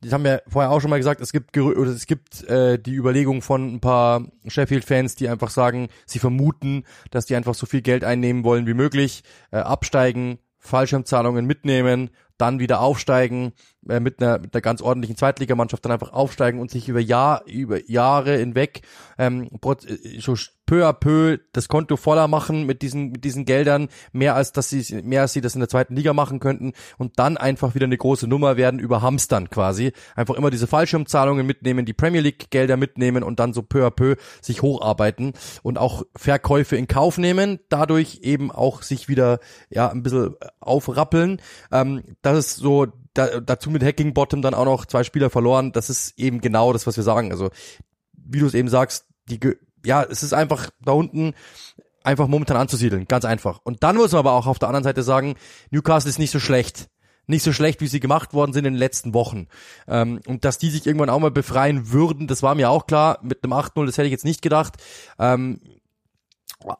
das haben wir vorher auch schon mal gesagt, es gibt oder es gibt äh, die Überlegung von ein paar Sheffield-Fans, die einfach sagen, sie vermuten, dass die einfach so viel Geld einnehmen wollen wie möglich, äh, absteigen, Fallschirmzahlungen mitnehmen, dann wieder aufsteigen, äh, mit, einer, mit einer ganz ordentlichen Zweitligamannschaft dann einfach aufsteigen und sich über Jahr, über Jahre hinweg ähm, äh, so peu à peu das Konto voller machen mit diesen mit diesen Geldern mehr als dass sie mehr als sie das in der zweiten Liga machen könnten und dann einfach wieder eine große Nummer werden über Hamstern quasi. Einfach immer diese Fallschirmzahlungen mitnehmen die Premier League Gelder mitnehmen und dann so peu à peu sich hocharbeiten und auch Verkäufe in Kauf nehmen dadurch eben auch sich wieder ja ein bisschen aufrappeln. Ähm, das ist so da, dazu mit Hacking Bottom dann auch noch zwei Spieler verloren. Das ist eben genau das, was wir sagen. Also, wie du es eben sagst, die, ja, es ist einfach da unten einfach momentan anzusiedeln. Ganz einfach. Und dann muss man aber auch auf der anderen Seite sagen, Newcastle ist nicht so schlecht nicht so schlecht, wie sie gemacht worden sind in den letzten Wochen. Ähm, und dass die sich irgendwann auch mal befreien würden, das war mir auch klar. Mit einem 8-0, das hätte ich jetzt nicht gedacht. Ähm,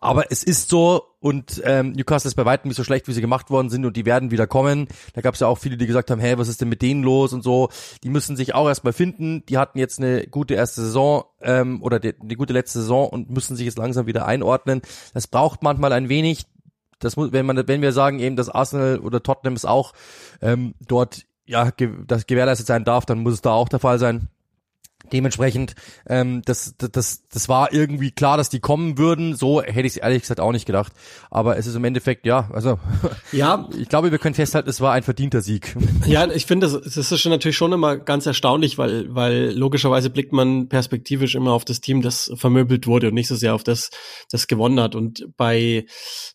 aber es ist so und ähm, Newcastle ist bei weitem nicht so schlecht, wie sie gemacht worden sind und die werden wieder kommen. Da gab es ja auch viele, die gesagt haben, hey, was ist denn mit denen los und so. Die müssen sich auch erstmal finden. Die hatten jetzt eine gute erste Saison ähm, oder die, eine gute letzte Saison und müssen sich jetzt langsam wieder einordnen. Das braucht manchmal ein wenig. Das muss, wenn man, wenn wir sagen eben, dass Arsenal oder Tottenham es auch ähm, dort ja das gewährleistet sein darf, dann muss es da auch der Fall sein. Dementsprechend, ähm, das, das, das war irgendwie klar, dass die kommen würden. So hätte ich es ehrlich gesagt auch nicht gedacht. Aber es ist im Endeffekt, ja, also ja, ich glaube, wir können festhalten, es war ein verdienter Sieg. Ja, ich finde, das, das ist schon natürlich schon immer ganz erstaunlich, weil, weil logischerweise blickt man perspektivisch immer auf das Team, das vermöbelt wurde und nicht so sehr auf das, das gewonnen hat. Und bei,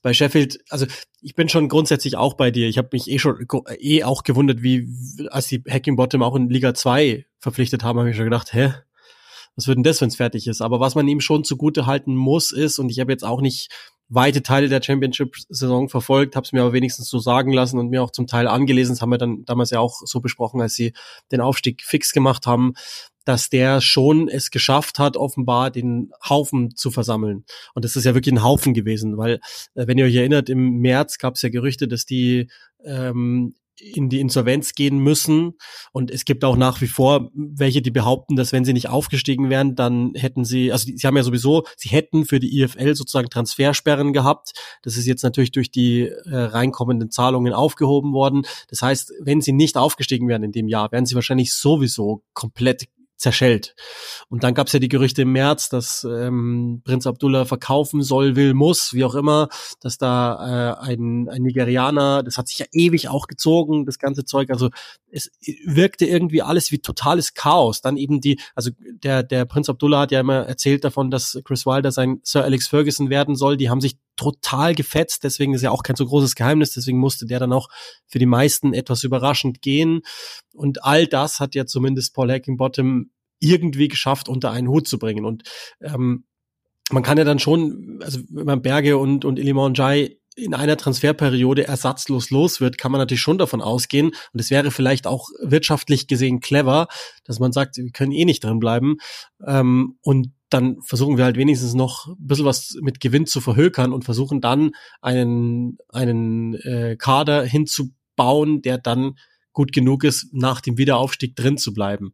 bei Sheffield, also ich bin schon grundsätzlich auch bei dir. Ich habe mich eh schon eh auch gewundert, wie als die Hacking Bottom auch in Liga 2 verpflichtet haben, habe ich schon gedacht, hä? Was wird denn das, wenn es fertig ist? Aber was man ihm schon zugute halten muss, ist, und ich habe jetzt auch nicht weite Teile der Championship-Saison verfolgt, habe es mir aber wenigstens so sagen lassen und mir auch zum Teil angelesen. Das haben wir dann damals ja auch so besprochen, als sie den Aufstieg fix gemacht haben, dass der schon es geschafft hat, offenbar den Haufen zu versammeln. Und das ist ja wirklich ein Haufen gewesen, weil, äh, wenn ihr euch erinnert, im März gab es ja Gerüchte, dass die ähm, in die Insolvenz gehen müssen. Und es gibt auch nach wie vor welche, die behaupten, dass wenn sie nicht aufgestiegen wären, dann hätten sie, also sie haben ja sowieso, sie hätten für die IFL sozusagen Transfersperren gehabt. Das ist jetzt natürlich durch die äh, reinkommenden Zahlungen aufgehoben worden. Das heißt, wenn sie nicht aufgestiegen wären in dem Jahr, wären sie wahrscheinlich sowieso komplett zerschellt. Und dann gab es ja die Gerüchte im März, dass ähm, Prinz Abdullah verkaufen soll, will, muss, wie auch immer, dass da äh, ein, ein Nigerianer, das hat sich ja ewig auch gezogen, das ganze Zeug. Also es wirkte irgendwie alles wie totales Chaos. Dann eben die, also der, der Prinz Abdullah hat ja immer erzählt davon, dass Chris Wilder sein Sir Alex Ferguson werden soll. Die haben sich total gefetzt, deswegen ist ja auch kein so großes Geheimnis, deswegen musste der dann auch für die meisten etwas überraschend gehen. Und all das hat ja zumindest Paul Hackingbottom irgendwie geschafft, unter einen Hut zu bringen. Und ähm, man kann ja dann schon, also wenn man Berge und, und Iliman Jai in einer Transferperiode ersatzlos los wird, kann man natürlich schon davon ausgehen. Und es wäre vielleicht auch wirtschaftlich gesehen clever, dass man sagt, wir können eh nicht drin bleiben. Ähm, und dann versuchen wir halt wenigstens noch ein bisschen was mit Gewinn zu verhökern und versuchen dann einen, einen äh, Kader hinzubauen, der dann gut genug ist, nach dem Wiederaufstieg drin zu bleiben.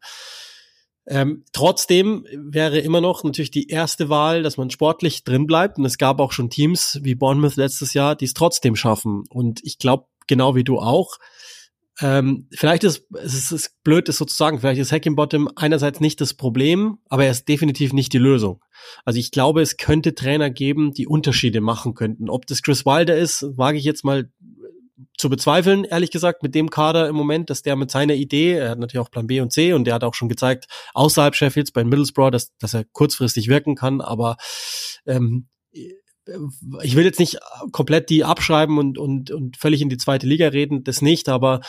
Ähm, trotzdem wäre immer noch natürlich die erste Wahl, dass man sportlich drin bleibt. Und es gab auch schon Teams wie Bournemouth letztes Jahr, die es trotzdem schaffen. Und ich glaube, genau wie du auch, ähm, vielleicht ist es ist blöd, ist sozusagen, vielleicht ist Hackingbottom einerseits nicht das Problem, aber er ist definitiv nicht die Lösung. Also ich glaube, es könnte Trainer geben, die Unterschiede machen könnten. Ob das Chris Wilder ist, wage ich jetzt mal zu bezweifeln, ehrlich gesagt, mit dem Kader im Moment, dass der mit seiner Idee, er hat natürlich auch Plan B und C und der hat auch schon gezeigt, außerhalb Sheffields bei Middlesbrough, dass, dass er kurzfristig wirken kann, aber ähm, ich will jetzt nicht komplett die abschreiben und, und, und völlig in die zweite Liga reden, das nicht, aber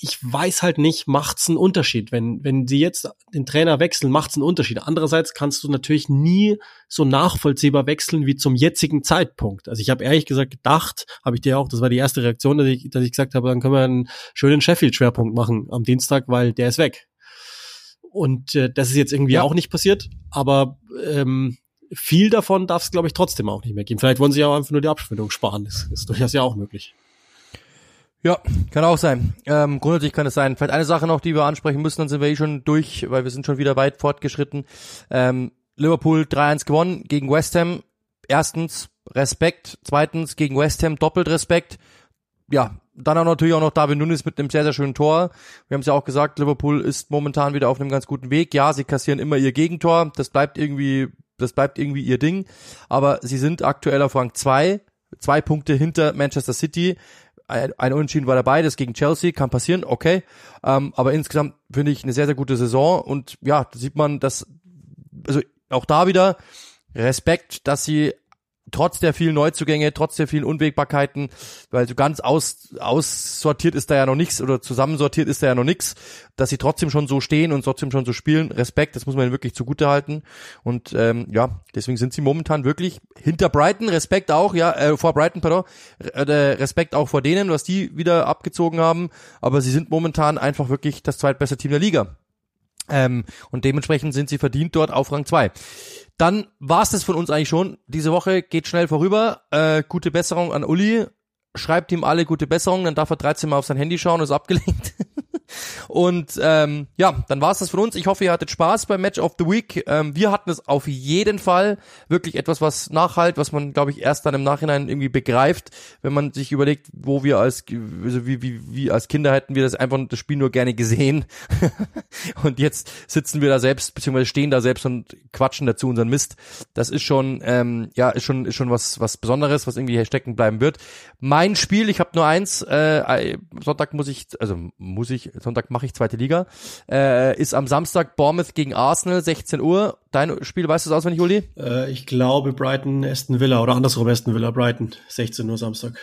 ich weiß halt nicht, macht's einen Unterschied. Wenn, wenn sie jetzt den Trainer wechseln, macht's einen Unterschied. Andererseits kannst du natürlich nie so nachvollziehbar wechseln wie zum jetzigen Zeitpunkt. Also ich habe ehrlich gesagt gedacht, habe ich dir auch, das war die erste Reaktion, dass ich, dass ich gesagt habe, dann können wir einen schönen Sheffield-Schwerpunkt machen am Dienstag, weil der ist weg. Und äh, das ist jetzt irgendwie ja. auch nicht passiert, aber ähm, viel davon darf es, glaube ich, trotzdem auch nicht mehr geben. Vielleicht wollen sie ja auch einfach nur die Abschwindung sparen. Das ist durchaus ja auch möglich. Ja, kann auch sein. Ähm, grundsätzlich kann es sein. Vielleicht eine Sache noch, die wir ansprechen müssen, dann sind wir eh schon durch, weil wir sind schon wieder weit fortgeschritten. Ähm, Liverpool 3-1 gewonnen gegen West Ham. Erstens Respekt, zweitens gegen West Ham doppelt Respekt. Ja, dann auch natürlich auch noch David Nunes mit einem sehr, sehr schönen Tor. Wir haben es ja auch gesagt, Liverpool ist momentan wieder auf einem ganz guten Weg. Ja, sie kassieren immer ihr Gegentor. Das bleibt irgendwie, das bleibt irgendwie ihr Ding. Aber sie sind aktuell auf Rang 2, zwei Punkte hinter Manchester City ein Unentschieden war dabei, das gegen Chelsea, kann passieren, okay. Ähm, aber insgesamt finde ich eine sehr, sehr gute Saison und ja, sieht man, dass, also auch da wieder Respekt, dass sie trotz der vielen Neuzugänge, trotz der vielen Unwägbarkeiten, weil so ganz aus, aussortiert ist da ja noch nichts oder zusammensortiert ist da ja noch nichts, dass sie trotzdem schon so stehen und trotzdem schon so spielen. Respekt, das muss man wirklich zugute halten. Und ähm, ja, deswegen sind sie momentan wirklich hinter Brighton. Respekt auch, ja, äh, vor Brighton, pardon. Äh, Respekt auch vor denen, was die wieder abgezogen haben. Aber sie sind momentan einfach wirklich das zweitbeste Team der Liga. Ähm, und dementsprechend sind sie verdient dort auf Rang 2. Dann war's das von uns eigentlich schon. Diese Woche geht schnell vorüber. Äh, gute Besserung an Uli. Schreibt ihm alle gute Besserung, dann darf er 13 Mal auf sein Handy schauen ist abgelenkt. Und ähm, ja, dann war's das von uns. Ich hoffe, ihr hattet Spaß beim Match of the Week. Ähm, wir hatten es auf jeden Fall wirklich etwas, was nachhalt, was man, glaube ich, erst dann im Nachhinein irgendwie begreift, wenn man sich überlegt, wo wir als also wie, wie, wie als Kinder hätten wir das einfach das Spiel nur gerne gesehen. und jetzt sitzen wir da selbst, beziehungsweise stehen da selbst und quatschen dazu unseren Mist. Das ist schon, ähm, ja, ist schon, ist schon was, was Besonderes, was irgendwie hier stecken bleiben wird. Mein Spiel, ich habe nur eins, äh, Sonntag muss ich, also muss ich Sonntag mache ich zweite Liga, äh, ist am Samstag Bournemouth gegen Arsenal, 16 Uhr. Dein Spiel, weißt du es auswendig, Uli? Äh, ich glaube Brighton, Aston Villa oder andersrum Aston Villa, Brighton, 16 Uhr Samstag.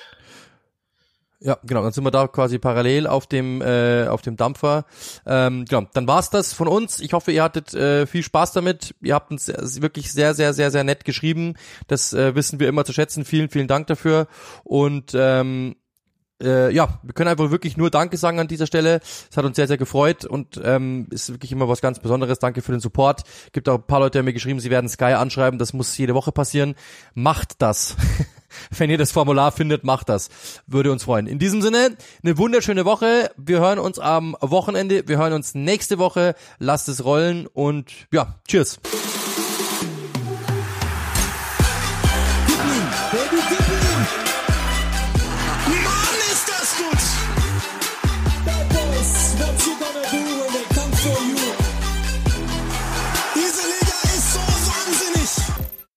Ja, genau, dann sind wir da quasi parallel auf dem äh, auf dem Dampfer. Ähm, genau, dann war's das von uns. Ich hoffe, ihr hattet äh, viel Spaß damit. Ihr habt uns wirklich sehr, sehr, sehr, sehr nett geschrieben. Das äh, wissen wir immer zu schätzen. Vielen, vielen Dank dafür. Und ähm, äh, ja, wir können einfach wirklich nur Danke sagen an dieser Stelle. Es hat uns sehr, sehr gefreut und ähm, ist wirklich immer was ganz Besonderes. Danke für den Support. Gibt auch ein paar Leute, die haben mir geschrieben, sie werden Sky anschreiben. Das muss jede Woche passieren. Macht das. Wenn ihr das Formular findet, macht das. Würde uns freuen. In diesem Sinne, eine wunderschöne Woche. Wir hören uns am Wochenende. Wir hören uns nächste Woche. Lasst es rollen und ja, tschüss.